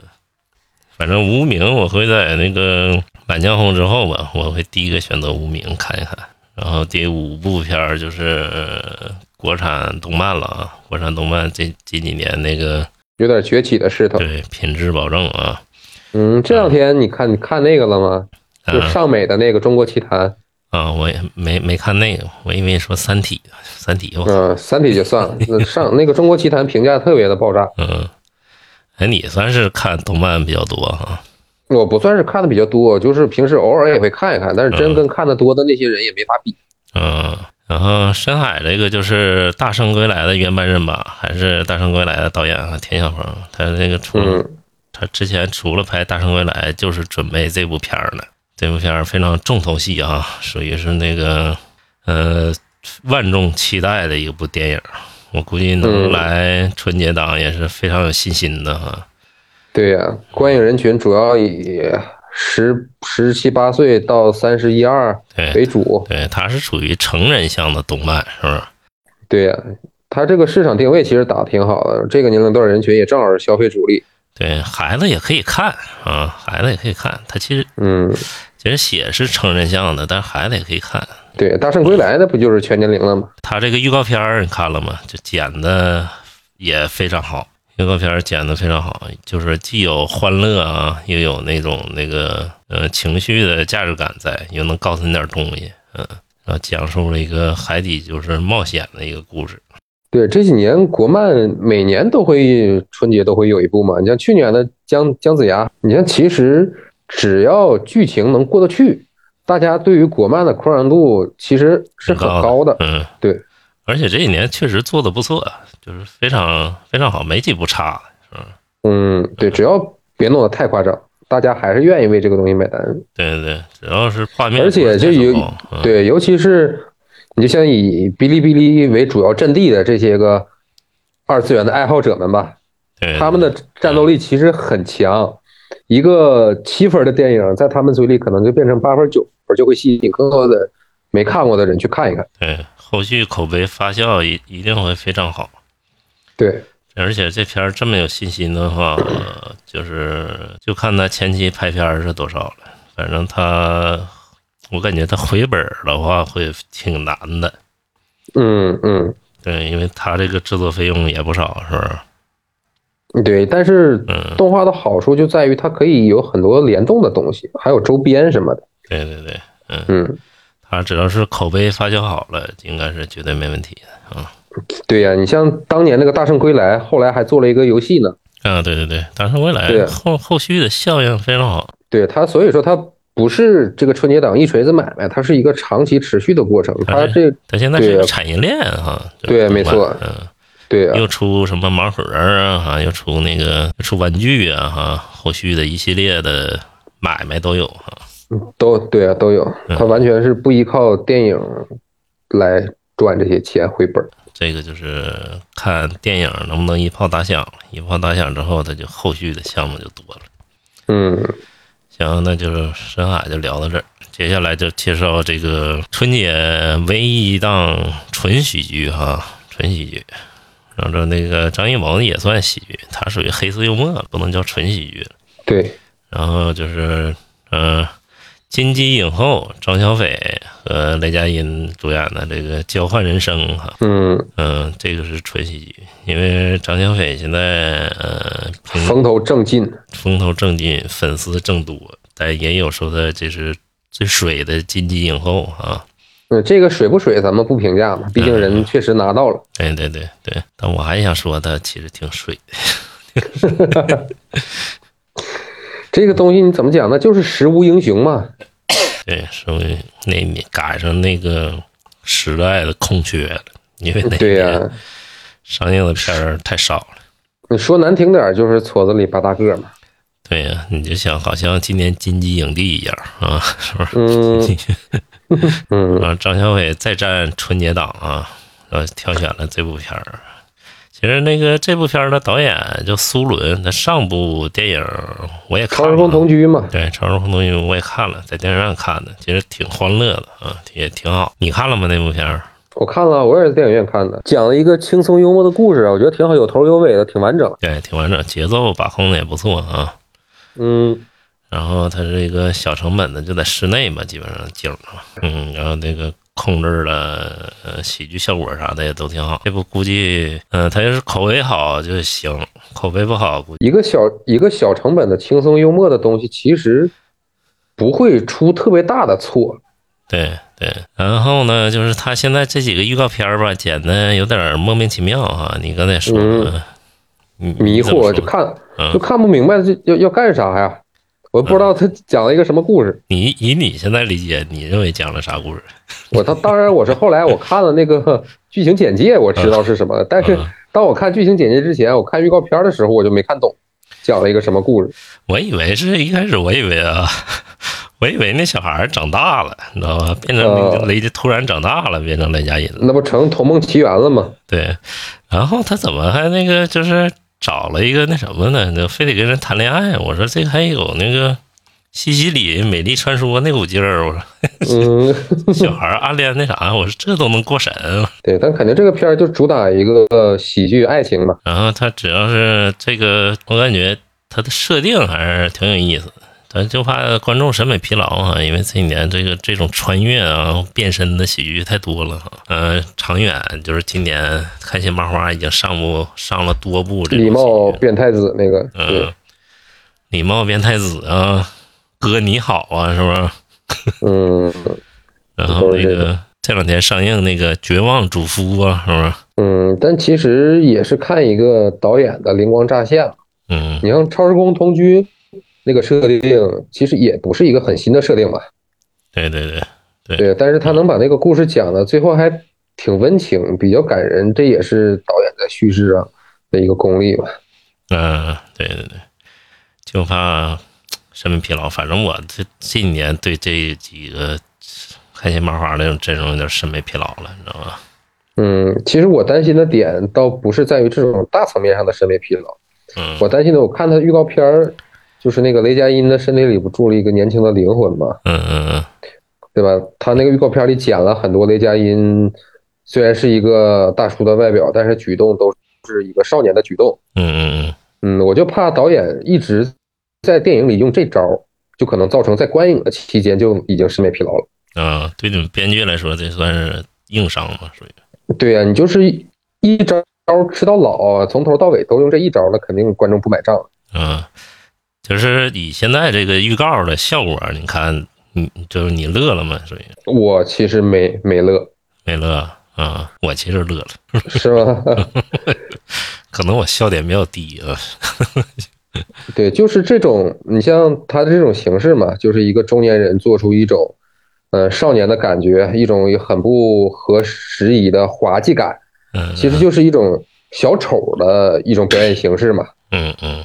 反正无名我会在那个《满江红》之后吧，我会第一个选择无名看一看。然后第五部片儿就是、呃国产动漫了啊，国产动漫这这几年那个有点崛起的势头。对品质保证啊，嗯，这两天你看你看那个了吗？就啊上美的那个《中国奇谭》，啊，我也没没看那个，我以为说《三体》，《三体》我嗯，《三体》就算了，那上那个中国奇谭评价特别的爆炸。嗯，哎，你算是看动漫比较多哈？我不算是看的比较多，就是平时偶尔也会看一看，但是真跟看的多的那些人也没法比。嗯，然后深海这个就是《大圣归来》的原班人马，还是《大圣归来》的导演啊田晓鹏，他这个除了、嗯他之前除了拍《大圣归来》，就是准备这部片儿呢。这部片儿非常重头戏啊，属于是那个呃万众期待的一部电影。我估计能嗯来春节档也是非常有信心的哈。对呀、观影人群主要以十十七八岁到三十一二为主。对，它是属于成人向的动漫，是不是？对呀、它这个市场定位其实打的挺好的，这个年龄段人群也正好是消费主力。对孩子也可以看啊，孩子也可以看。它其实嗯，其实写是成人向的，但孩子也可以看。对，《大圣归来》那不就是全年龄了吗？他这个预告片儿你看了吗？就剪的也非常好，预告片儿剪的非常好，就是既有欢乐啊，又有那种那个呃情绪的价值感在，又能告诉你点东西，嗯，然后讲述了一个海底就是冒险的一个故事。对，这几年国漫每年都会春节都会有一部嘛。你像去年的姜姜子牙，你像其实只要剧情能过得去，大家对于国漫的宽容度其实是很高的。嗯，对，而且这一年确实做的不错，就是非常非常好，没几部差的。嗯，对，只要别弄得太夸张，大家还是愿意为这个东西买单。对对对，只要是画面，而且就有嗯、对，尤其是你就像以哔哩哔哩为主要阵地的这些个二次元的爱好者们吧，对他们的战斗力其实很强。一个七分的电影，在他们嘴里可能就变成八分、九分，就会吸引更多的没看过的人去看一看。对后续口碑发酵一一定会非常好。对，而且这片儿这么有信心的话，呃就是就看他前期拍片儿是多少了。反正他，我感觉他回本的话会挺难的。嗯嗯，对，因为他这个制作费用也不少，是不是？对。但是嗯，动画的好处就在于它可以有很多联动的东西，还有周边什么的。对对对，嗯，嗯，他只要是口碑发酵好了，应该是绝对没问题的啊。对呀、你像当年那个《大圣归来》，后来还做了一个游戏呢。啊，对对对，大圣归来对后后续的效应非常好。对它，所以说它不是这个春节档一锤子买卖，它是一个长期持续的过程。它这它现在是对个产业链哈。对没错嗯。对啊，又出什么盲盒啊，哈，又出那个出玩具啊，哈，后续的一系列的买卖都有哈。都对啊，都有。他完全是不依靠电影来赚这些钱回本儿。这个就是看电影能不能一炮打响，一炮打响之后，他就后续的项目就多了。嗯，行，那就是深海就聊到这儿，接下来就介绍这个春节唯一一档纯喜剧哈，纯喜剧。然后那个张艺谋也算喜剧，他属于黑色幽默，不能叫纯喜剧了。对，然后就是，嗯、金鸡影后张小斐和雷佳音主演的这个《交换人生》哈，嗯，嗯、这个是纯喜剧，因为张小斐现在呃风头正劲。风头正劲，粉丝正多，但也有说的这是最水的金鸡影后啊。嗯，这个水不水咱们不评价嘛，毕竟人确实拿到了。对对对对，但我还想说他其实挺水，这个东西你怎么讲呢？就是时无英雄嘛。对，所以那你赶上那个时代的空缺了，因为那对呀、年上映的片儿太少了。你说难听点儿就是矬子里拔大个嘛。对呀、你就想好像今年金鸡影帝一样啊，是不是？嗯 嗯，啊，张小斐再战春节档啊，呃，挑选了这部片儿。其实那个这部片儿的导演叫苏伦，他上部电影我也看了，超时空同居嘛。对《超时空同居》我也看了，在电影院看的，其实挺欢乐的啊，也挺好。你看了吗？那部片儿？我看了，我也是电影院看的，讲了一个轻松幽默的故事啊，我觉得挺好，有头有尾的，挺完整。对，挺完整，节奏把控的也不错啊。嗯，然后它是一个小成本的，就在室内嘛，基本上景嘛，嗯，然后那个控制了呃喜剧效果啥的也都挺好。这部估计，嗯、他要是口碑好就行，口碑不好估计一个小一个小成本的轻松幽默的东西，其实不会出特别大的错。对对，然后呢，就是他现在这几个预告片儿吧，剪的有点莫名其妙哈。你刚才说迷惑，就看嗯就看不明白这要要干啥呀？我不知道他讲了一个什么故事。你以你现在理解，你认为讲了啥故事？我他当然我是后来我看了那个剧情简介，我知道是什么。但是嗯当我看剧情简介之前，我看预告片的时候，我就没看懂讲了一个什么故事。我以为是一开始，我以为啊，我以为那小孩长大了，你知道吗？变成呃雷，突然长大了，变成雷佳音了。那不成《童梦奇缘》了吗？对，然后他怎么还那个就是找了一个那什么呢？就非得跟人谈恋爱？我说这还有那个西西里美丽传说那股劲儿。我说嗯，小孩儿暗恋那啥，我说这都能过审。对，但肯定这个片儿就主打一个喜剧爱情嘛。然后他只要是这个，我感觉他的设定还是挺有意思的。咱就怕观众审美疲劳啊，因为这几年这个这种穿越啊、变身的喜剧太多了哈。呃，长远就是今年开心麻花已经上部上了多部这种礼貌变太子那个，嗯，，礼貌变太子啊，哥你好啊，是不是？嗯然后那个这两天上映那个《绝望主夫》啊，是不是？嗯，但其实也是看一个导演的灵光乍现。嗯你像《超时空同居》那个设定，其实也不是一个很新的设定吧？对对对，对，但是他能把那个故事讲的最后还挺温情，比较感人，这也是导演在叙事上的一个功力吧。嗯，对对对，就怕审美疲劳。反正我这这几年对这几个开心麻花那种阵容有点审美疲劳了，你知道吧？嗯，其实我担心的点倒不是在于这种大层面上的审美疲劳，嗯我担心的，我看他预告片儿，就是那个雷佳音的身体里不住了一个年轻的灵魂嘛，嗯嗯嗯对吧？他那个预告片里剪了很多雷佳音，虽然是一个大叔的外表，但是举动都是一个少年的举动。嗯嗯嗯，我就怕导演一直在电影里用这招，就可能造成在观影的期间就已经审美疲劳了。嗯啊，对你们编剧来说，这算是硬伤嘛？属于对呀、你就是一招吃到老，从头到尾都用这一招，那肯定观众不买账。嗯，就是以现在这个预告的效果，你看，你就是你乐了吗？所以我其实没没乐，没乐啊？我其实乐了，是吗？可能我笑点比较低啊。对，就是这种，你像他的这种形式嘛，就是一个中年人做出一种，呃，少年的感觉，一种很不合时宜的滑稽感，嗯，其实就是一种小丑的一种表演形式嘛，嗯嗯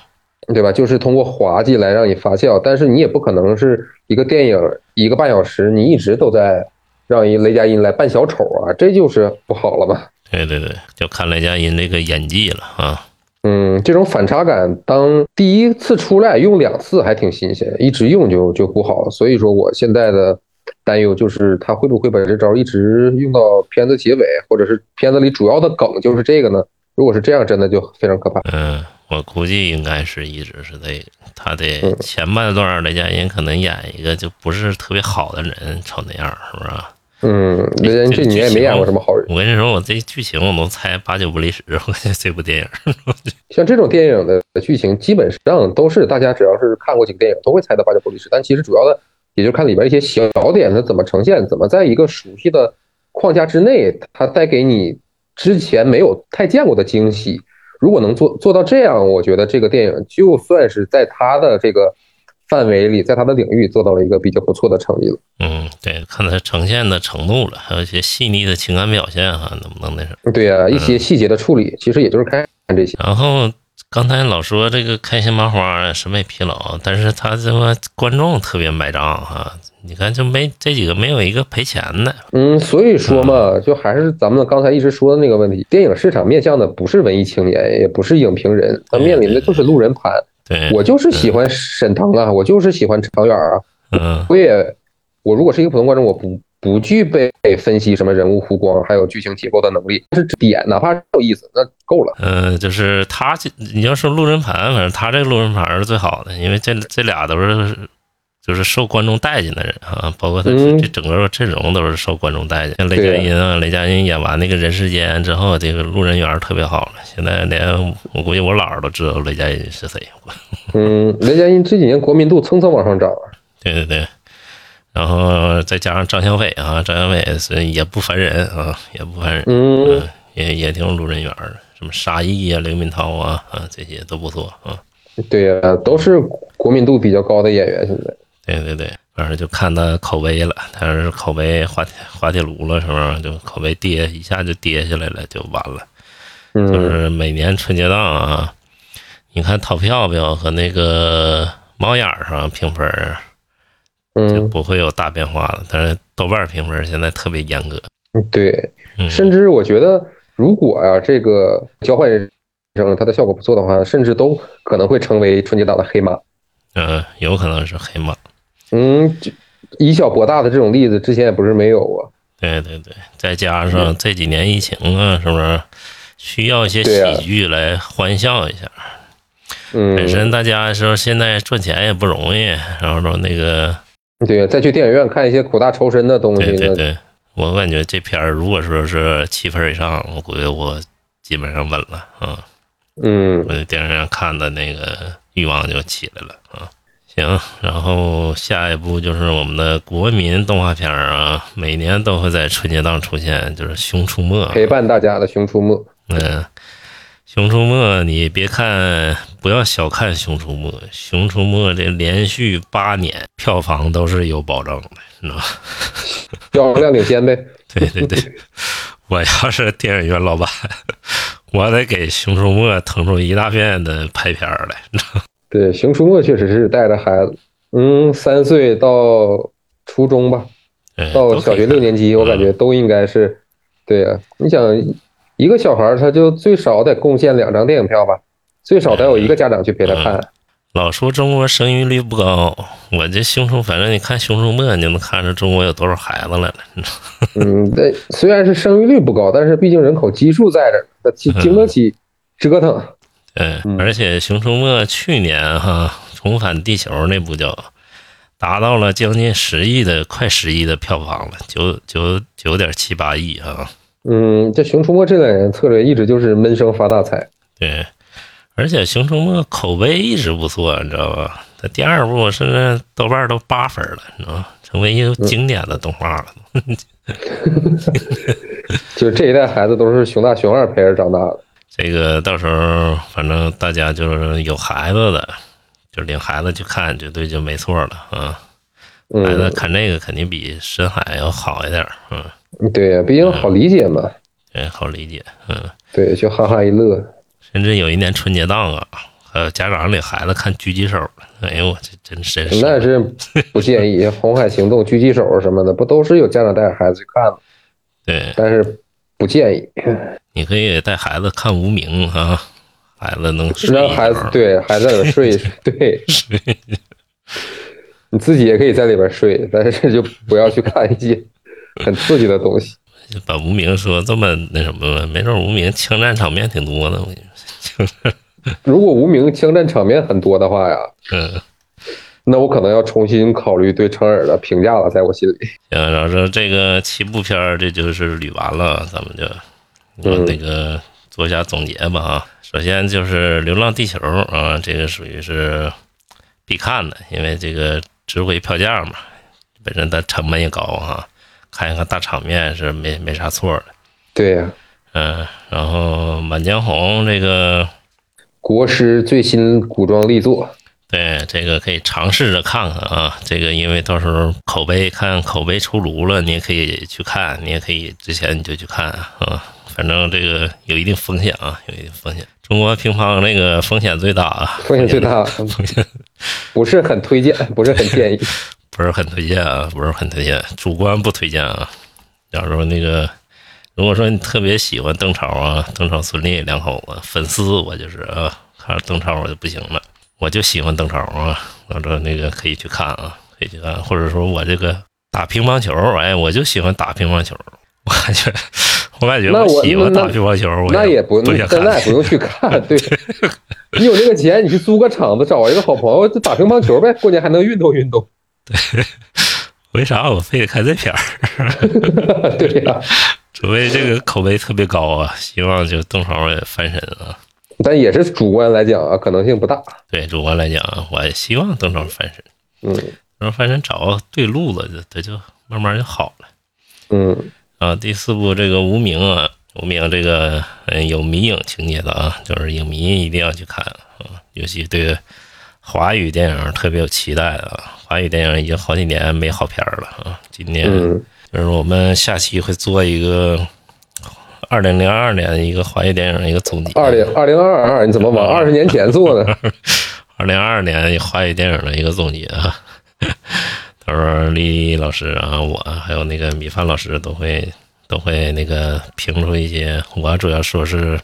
对吧？就是通过滑稽来让你发笑，但是你也不可能是一个电影一个半小时，你一直都在让一雷佳音来扮小丑啊，这就是不好了嘛。对对对，就看雷佳音那个演技了啊。嗯，这种反差感，当第一次出来用两次还挺新鲜，一直用就就不好。所以说，我现在的担忧就是他会不会把这招一直用到片子结尾，或者是片子里主要的梗就是这个呢？如果是这样，真的就非常可怕。嗯，我估计应该是一直是这个，他得嗯前半段雷佳音可能演一个就不是特别好的人，瞅那样是不是？嗯，雷佳音这几年也没演过什么好人，我跟你说，我这剧情我能猜八九不离十。我感觉这部电影，像这种电影的剧情，基本上都是大家只要是看过几个电影，都会猜到八九不离十。但其实主要的，也就看里边一些小点它怎么呈现，怎么在一个熟悉的框架之内，它带给你之前没有太见过的惊喜。如果能做做到这样，我觉得这个电影就算是在他的这个范围里，在他的领域做到了一个比较不错的成绩了。嗯，对，看他呈现的程度了，还有一些细腻的情感表现哈，能不能那什么？对呀、一些细节的处理，其实也就是看这些。然后刚才老说这个开心麻花审美疲劳，但是他这么观众特别买账哈。你看，就没这几个没有一个赔钱的，嗯，所以说嘛，就还是咱们刚才一直说的那个问题，电影市场面向的不是文艺青年，也不是影评人，他面临的就是路人盘。对，我就是喜欢沈腾啊，我就是喜欢长远啊，嗯我也，我如果是一个普通观众，我不不具备分析什么人物弧光还有剧情结构的能力，但是这点哪怕是有意思，那够了。呃，就是他这你要说路人盘，反正他这个路人盘是最好的，因为这这俩都是就是受观众待见的人啊，包括他这整个阵容都是受观众待见。像雷佳音啊，雷佳音演完那个人世间之后，这个路人缘特别好了，现在连我估计我姥姥都知道雷佳音是谁。嗯，雷佳音这几年国民度蹭蹭往上涨啊。对对对，然后再加上张小斐啊，张小斐是也不烦人啊，也不烦人，嗯，也也挺有路人缘的，什么沙溢啊、刘敏涛啊啊这些都不错啊。对呀、都是国民度比较高的演员，现在。对对对，反正就看他口碑了，他要是口碑滑铁滑铁卢了，是不是就口碑跌一下就跌下来了，就完了。就嗯，是每年春节档啊，你看淘票票和那个猫眼儿上评分儿就嗯，不会有大变化了，但是豆瓣评分儿现在特别严格。对，嗯，甚至我觉得，如果呀、这个交换人生它的效果不错的话，甚至都可能会成为春节档的黑马。嗯、有可能是黑马。嗯，就以小博大的这种例子，之前也不是没有啊。对对对，再加上这几年疫情啊，是不是需要一些喜剧来欢笑一下？嗯，本身大家说现在赚钱也不容易，然后说那个，对，再去电影院看一些苦大仇深的东西。对对对，我感觉这片儿如果说是七分以上，我估计我基本上稳了啊，嗯我在电影院看的那个欲望就起来了啊。行，然后下一步就是我们的国民动画片儿啊，每年都会在春节档出现，就是《熊出没》。陪伴大家的《熊出没》。嗯，《熊出没》你别看，不要小看《熊出没》，《熊出没》这连续八年票房都是有保证的，你知道吗？销量领先呗。对对对，我要是电影院老板，我得给《熊出没》腾出一大片的拍片儿来，你知道吗？对，《熊出没》确实是带着孩子，嗯，三岁到初中吧，到小学六年级，我感觉都应该是，对呀、你想，一个小孩儿他就最少得贡献两张电影票吧，最少得有一个家长去陪他看。老说中国生育率不高，我这《熊出》，反正你看《熊出没》，你就能看出中国有多少孩子来了？嗯，对，虽然是生育率不高，但是毕竟人口基数在这儿，他经经得起折腾。对，嗯而且《熊出没》去年哈重返地球那部就达到了将近十亿的快十亿的票房了，九九九点七八亿啊！嗯，这《熊出没》这两年策略一直就是闷声发大财。对，而且《熊出没》口碑一直不错，你知道吧？它第二部甚至豆瓣都八分了，你知道吗？成为一个经典的动画了。就这一代孩子都是熊大熊二陪着长大的。这个到时候反正大家就是有孩子的，就领孩子去看，绝对就没错了啊！孩子嗯，看这个肯定比深海要好一点，嗯。对呀，毕竟好理解嘛。对，好理解，嗯，对，就哈哈一乐。甚至有一年春节档啊，还有家长领孩子看狙击手了，哎呦我这真真是，那是不建议，《红海行动》狙击手什么的，不都是有家长带着孩子去看吗？对，但是不建议你可以带孩子看无名啊，孩子能睡让孩子对孩子在里睡一睡。对，你自己也可以在里边睡，但是就不要去看一些很刺激的东西。把无名说这么那什么了，没准无名枪战场面挺多的，我跟你说，如果无名枪战场面很多的话呀，嗯，那我可能要重新考虑对成尔的评价了，在我心里。行，然后说这个七部片儿这就是捋完了，咱们就我嗯那个做一下总结吧啊。首先就是《流浪地球》啊，这个属于是必看的，因为这个值回票价嘛，本身它成本也高啊、看一看大场面是没没啥错的。对呀、嗯，然后《满江红》这个，国师最新古装力作，对这个可以尝试着看看啊。这个因为到时候口碑看口碑出炉了，你也可以去看，你也可以之前你就去看啊。反正这个有一定风险啊，有一定风险。中国乒乓那个风险最大啊，风险最大，风险不是很推荐，不是很建议。不是很推荐啊，不是很推荐，主观不推荐啊。假如说那个，如果说你特别喜欢邓超啊，邓超、孙俪两口子粉丝，我就是啊，看邓超我就不行了，我就喜欢邓超啊。我说那个可以去看啊，可以去看，或者说我这个打乒乓球，哎，我就喜欢打乒乓球，我感觉，我感觉那我喜欢那打乒乓球，我那也不，不想看那那也不用去看。对，你有这个钱，你去租个场子，找一个好朋友就打乒乓球呗，过年还能运动运动。对为啥我非得看这片儿？对呀、除非这个口碑特别高啊，希望就邓超也翻身啊。但也是主观来讲啊，可能性不大。对主观来讲，我也希望邓超翻身。嗯，然后翻身找对路子，就他就慢慢就好了。嗯啊，第四部这个无名啊，无名这个嗯有迷影情节的啊，就是影迷一定要去看啊，尤其对华语电影特别有期待啊。华语电影已经好几年没好片了啊，今年嗯就是我们下期会做一个二零零二年的一个华语电影一个总结。二零二零二二，你怎么往二十年前做呢？二零二二年华语电影的一个总结啊。到时候李李老师啊，我还有那个米饭老师都会都会那个评出一些，我主要说是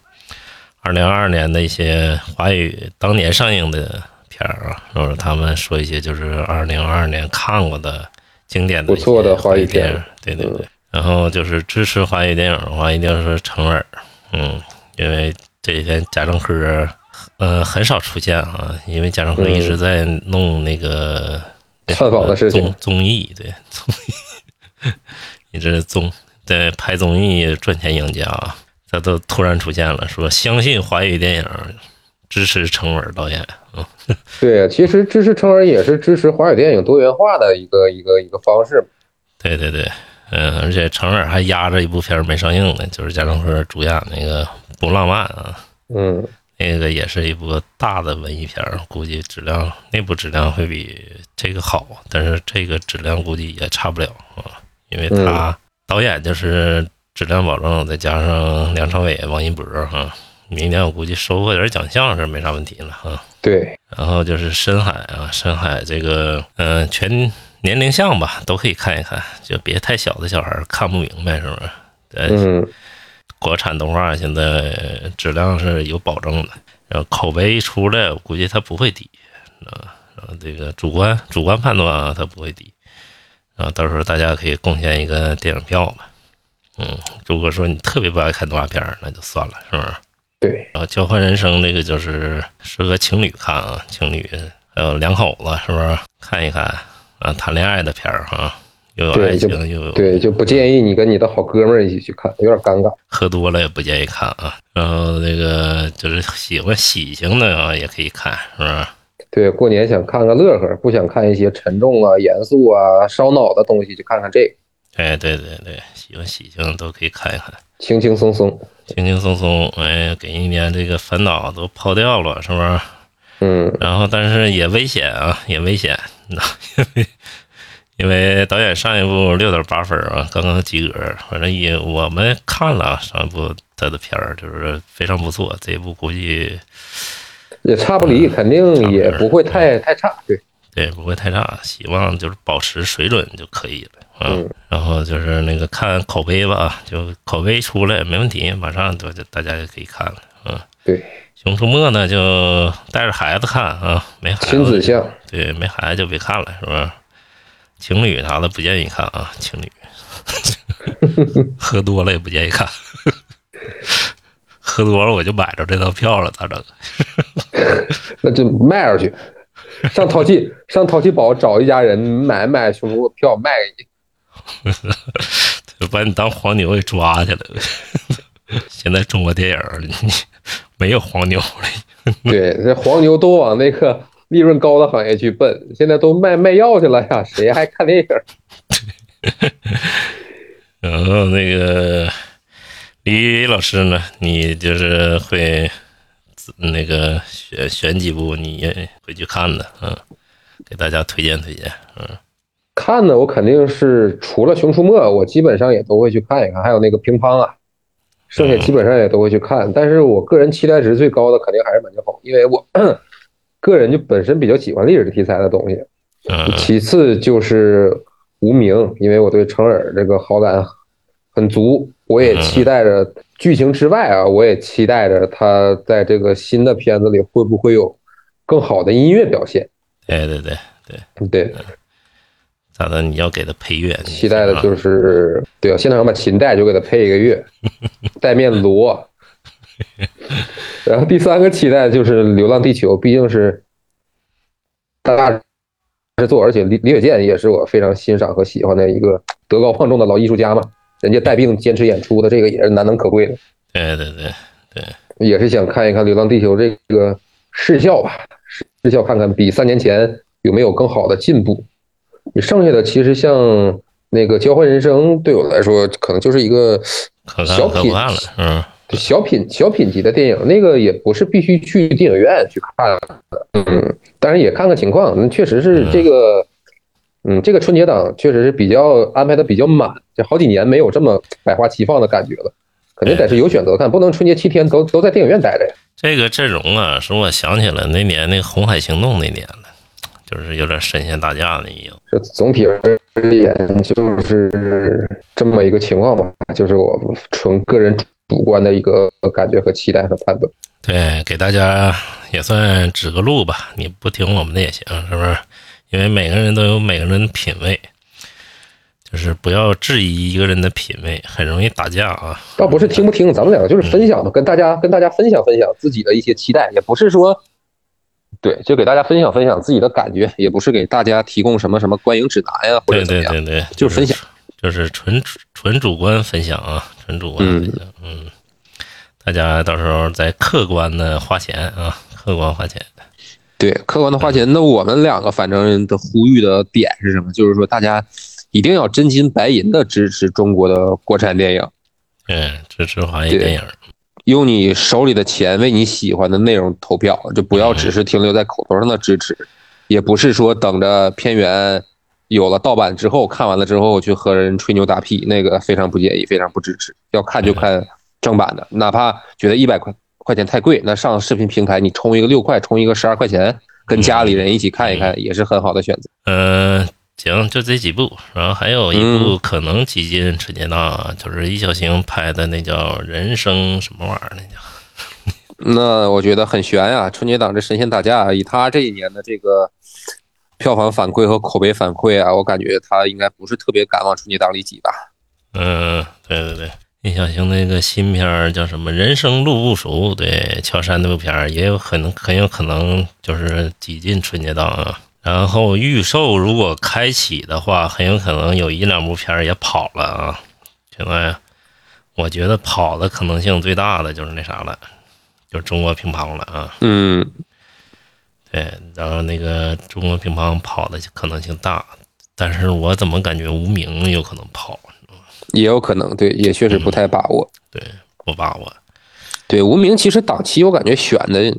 二零二二年的一些华语当年上映的片儿啊，然后他们说一些就是二零二二年看过的经典的不错的华语电片儿，对对对。然后就是支持华语电影的话，一定是成尔，嗯，因为这几天贾樟柯，呃，很少出现啊，因为贾樟柯一直在弄那个探访的事情。综综艺，对综艺，你这综在拍综艺赚钱赢家啊，他都突然出现了，说相信华语电影，支持成尔导演，嗯，对，其实支持成尔也是支持华语电影多元化的一个一个一个方式。对对对，嗯，而且成尔还压着一部片没上映呢，就是贾樟柯主演那个《不浪漫》啊，嗯，那个也是一部大的文艺片儿，估计质量那部质量会比这个好，但是这个质量估计也差不了啊，因为他导演就是质量保证，再加上梁朝伟、王一博哈、明年我估计收获点奖项是没啥问题了哈。对，然后就是深海啊，深海这个嗯、全年龄向吧都可以看一看，就别太小的小孩看不明白，是不是？对，嗯国产动画现在质量是有保证的，然后口碑一出来，我估计它不会低啊。然后这个主观主观判断啊，它不会低。然后到时候大家可以贡献一个电影票吧。嗯，如果说你特别不爱看动画片儿，那就算了，是不是？对，然后交换人生这个就是适合情侣看啊，情侣还有两口子是不是看一看啊？谈恋爱的片儿哈，又有爱情又有对，就不建议你跟你的好哥们儿一起去看，有点尴尬。喝多了也不建议看啊。然后那个就是喜欢喜庆的啊，也可以看，是吧？对，过年想看个乐呵，不想看一些沉重啊、严肃啊、烧脑的东西，就看看这个，哎，对对对，喜欢喜庆都可以看一看，轻轻松松。轻轻松松，哎，给一年这个烦恼都抛掉了，是不是？嗯，然后但是也危险啊，也危险，因为 因为导演上一部六点八分啊，刚刚及格，反正也我们看了上一部他的片儿，就是非常不错，这一部估计也差不离，肯定也不会太太差。对，对不会太差，希望就是保持水准就可以了啊。嗯然后就是那个看口碑吧，就口碑出来没问题，马上就就大家就可以看了，嗯。对，熊出没呢，就带着孩子看啊，没孩子亲子向。对，没孩子就别看了，是不是？情侣啥的不建议看啊，情侣喝多了也不建议看，喝多了我就买着这套票了，咋整？那就卖出去，上淘气 上淘气堡找一家人买买熊出没票卖给你。就把你当黄牛给抓去了。现在中国电影你没有黄牛了，对，这黄牛都往那个利润高的行业去奔，现在都卖卖药去了呀，谁还看电影？然后那个李老师呢，你就是会那个选选几部你也会去看的，嗯，给大家推荐推荐，嗯看的，我肯定是除了《熊出没》，我基本上也都会去看一看，还有那个乒乓啊，剩下基本上也都会去看。但是我个人期待值最高的肯定还是《满江红》，因为我个人就本身比较喜欢历史题材的东西。嗯其次就是《无名》，因为我对成尔这个好感很足，我也期待着剧情之外啊，我也期待着他在这个新的片子里会不会有更好的音乐表现。对对对对，对，咋的？你要给他配乐，期待的就是对啊，现场把琴带就给他配一个乐，带面锣。然后第三个期待就是《流浪地球》，毕竟是大制作，而且李李雪健也是我非常欣赏和喜欢的一个德高望重的老艺术家嘛。人家带病坚持演出的，这个也是难能可贵的。对对对对，也是想看一看《流浪地球》这个视效吧，视效看看比三年前有没有更好的进步。你剩下的其实像那个《交换人生》，对我来说可能就是一个小品了，嗯，小品小品级的电影，那个也不是必须去电影院去看的，嗯，当然也看看情况。那确实是这个，嗯，这个春节档确实是比较安排的比较满，这好几年没有这么百花齐放的感觉了，肯定得是有选择看，不能春节七天都都在电影院待着呀。这个阵容啊，使我想起了那年那个《红海行动》那年了，就是有点神仙打架那一样。这总体而言就是这么一个情况吧，就是我纯个人主观的一个感觉和期待和判断。对，给大家也算指个路吧，你不听我们的也行，是不是？因为每个人都有每个人的品味，就是不要质疑一个人的品味，很容易打架啊。倒不是听不听，咱们两个就是分享嘛，跟大家跟大家分享分享自己的一些期待，也不是说，对，就给大家分享分享自己的感觉，也不是给大家提供什么什么观影指南呀，或者对怎么样，对对对，就是分享，就是纯纯主观分享啊，嗯，大家到时候再客观的花钱啊，客观花钱。对，客观的花钱。那我们两个反正的呼吁的点是什么？就是说大家一定要真金白银的支持中国的国产电影，嗯，支持华语电影。用你手里的钱为你喜欢的内容投票，就不要只是停留在口头上的支持，也不是说等着片源有了盗版之后看完了之后去和人吹牛打屁，那个非常不建议，非常不支持。要看就看正版的，哪怕觉得一百块块钱太贵，那上视频平台你充一个六块，充一个十二块钱，跟家里人一起看一看，也是很好的选择。嗯、行，就这几部，然后还有一部可能挤进春节档啊，就是易小星拍的那叫《人生什么玩意儿》，那叫。那我觉得很悬呀、春节档这神仙打架，以他这一年的这个票房反馈和口碑反馈啊，我感觉他应该不是特别敢往春节档里挤吧。嗯，对对对，易小星那个新片儿叫什么《人生路不熟》，对，乔杉那部片儿也有可能很有可能就是挤进春节档啊。然后预售如果开启的话，很有可能有一两部片儿也跑了啊。现在我觉得跑的可能性最大的就是那啥了，就是中国乒乓了啊。嗯，对，然后那个中国乒乓跑的可能性大，但是我怎么感觉无名有可能跑？也有可能，对，也确实不太把握。对，不把握。对，无名其实档期我感觉选的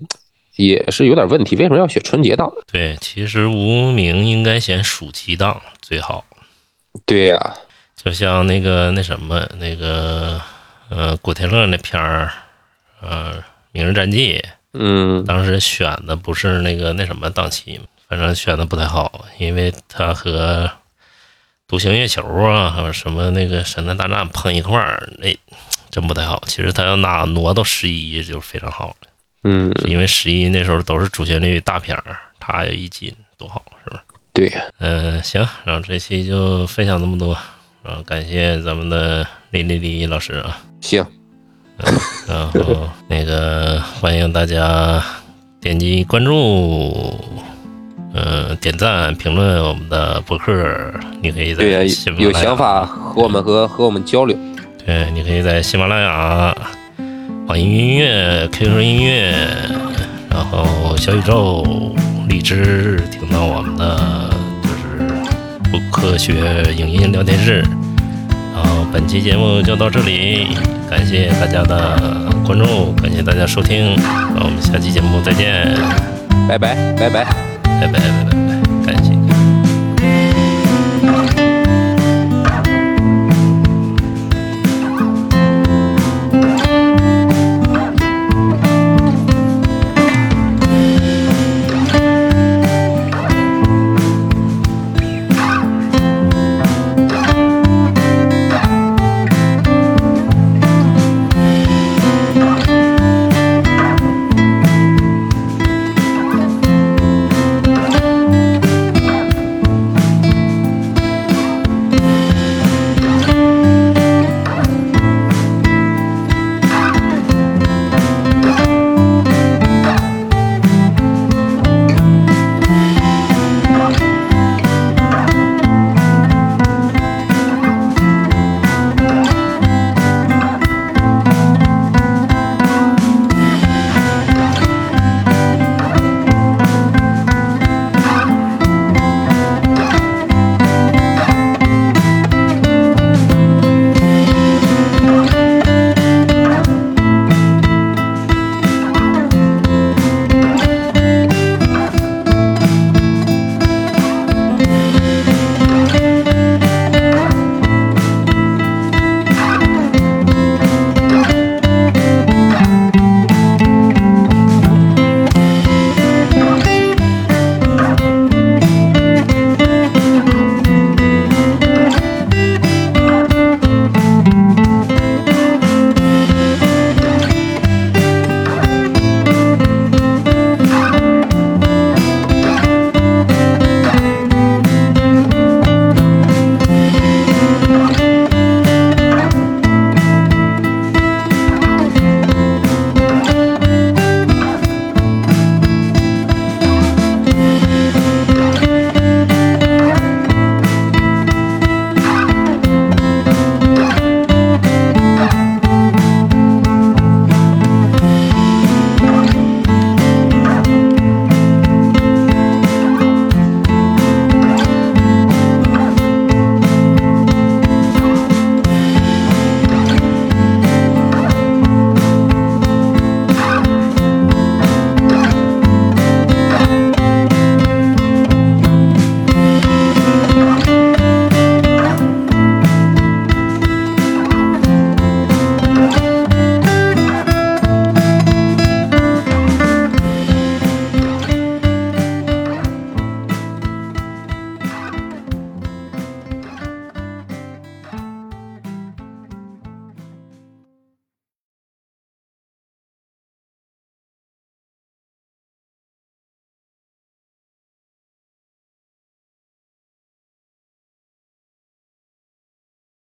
也是有点问题，为什么要选春节档？对，其实无名应该选暑期档最好，对呀、就像那个那什么那个呃古天乐那片儿，呃《明日战记》，嗯，当时选的不是那个那什么档期，反正选的不太好，因为他和《独行月球》啊，还有什么那个《神探大战》碰一块儿，那真不太好。其实他要拿挪到十一就非常好了，嗯，因为十一那时候都是主旋律大片儿，他一进多好，是不是？对呀，嗯，行，然后这期就分享这么多，然后感谢咱们的李丽丽老师啊，行，然后那个欢迎大家点击关注，嗯、点赞、评论我们的博客，你可以在有想法和我们和和我们交流。对，你可以在喜马拉雅、网易云音乐、QQ 音乐，然后小宇宙、荔枝听到我们的就是不科学影音聊天室。本期节目就到这里，感谢大家的关注，感谢大家收听，那我们下期节目再见，拜拜，拜拜。拜拜拜拜。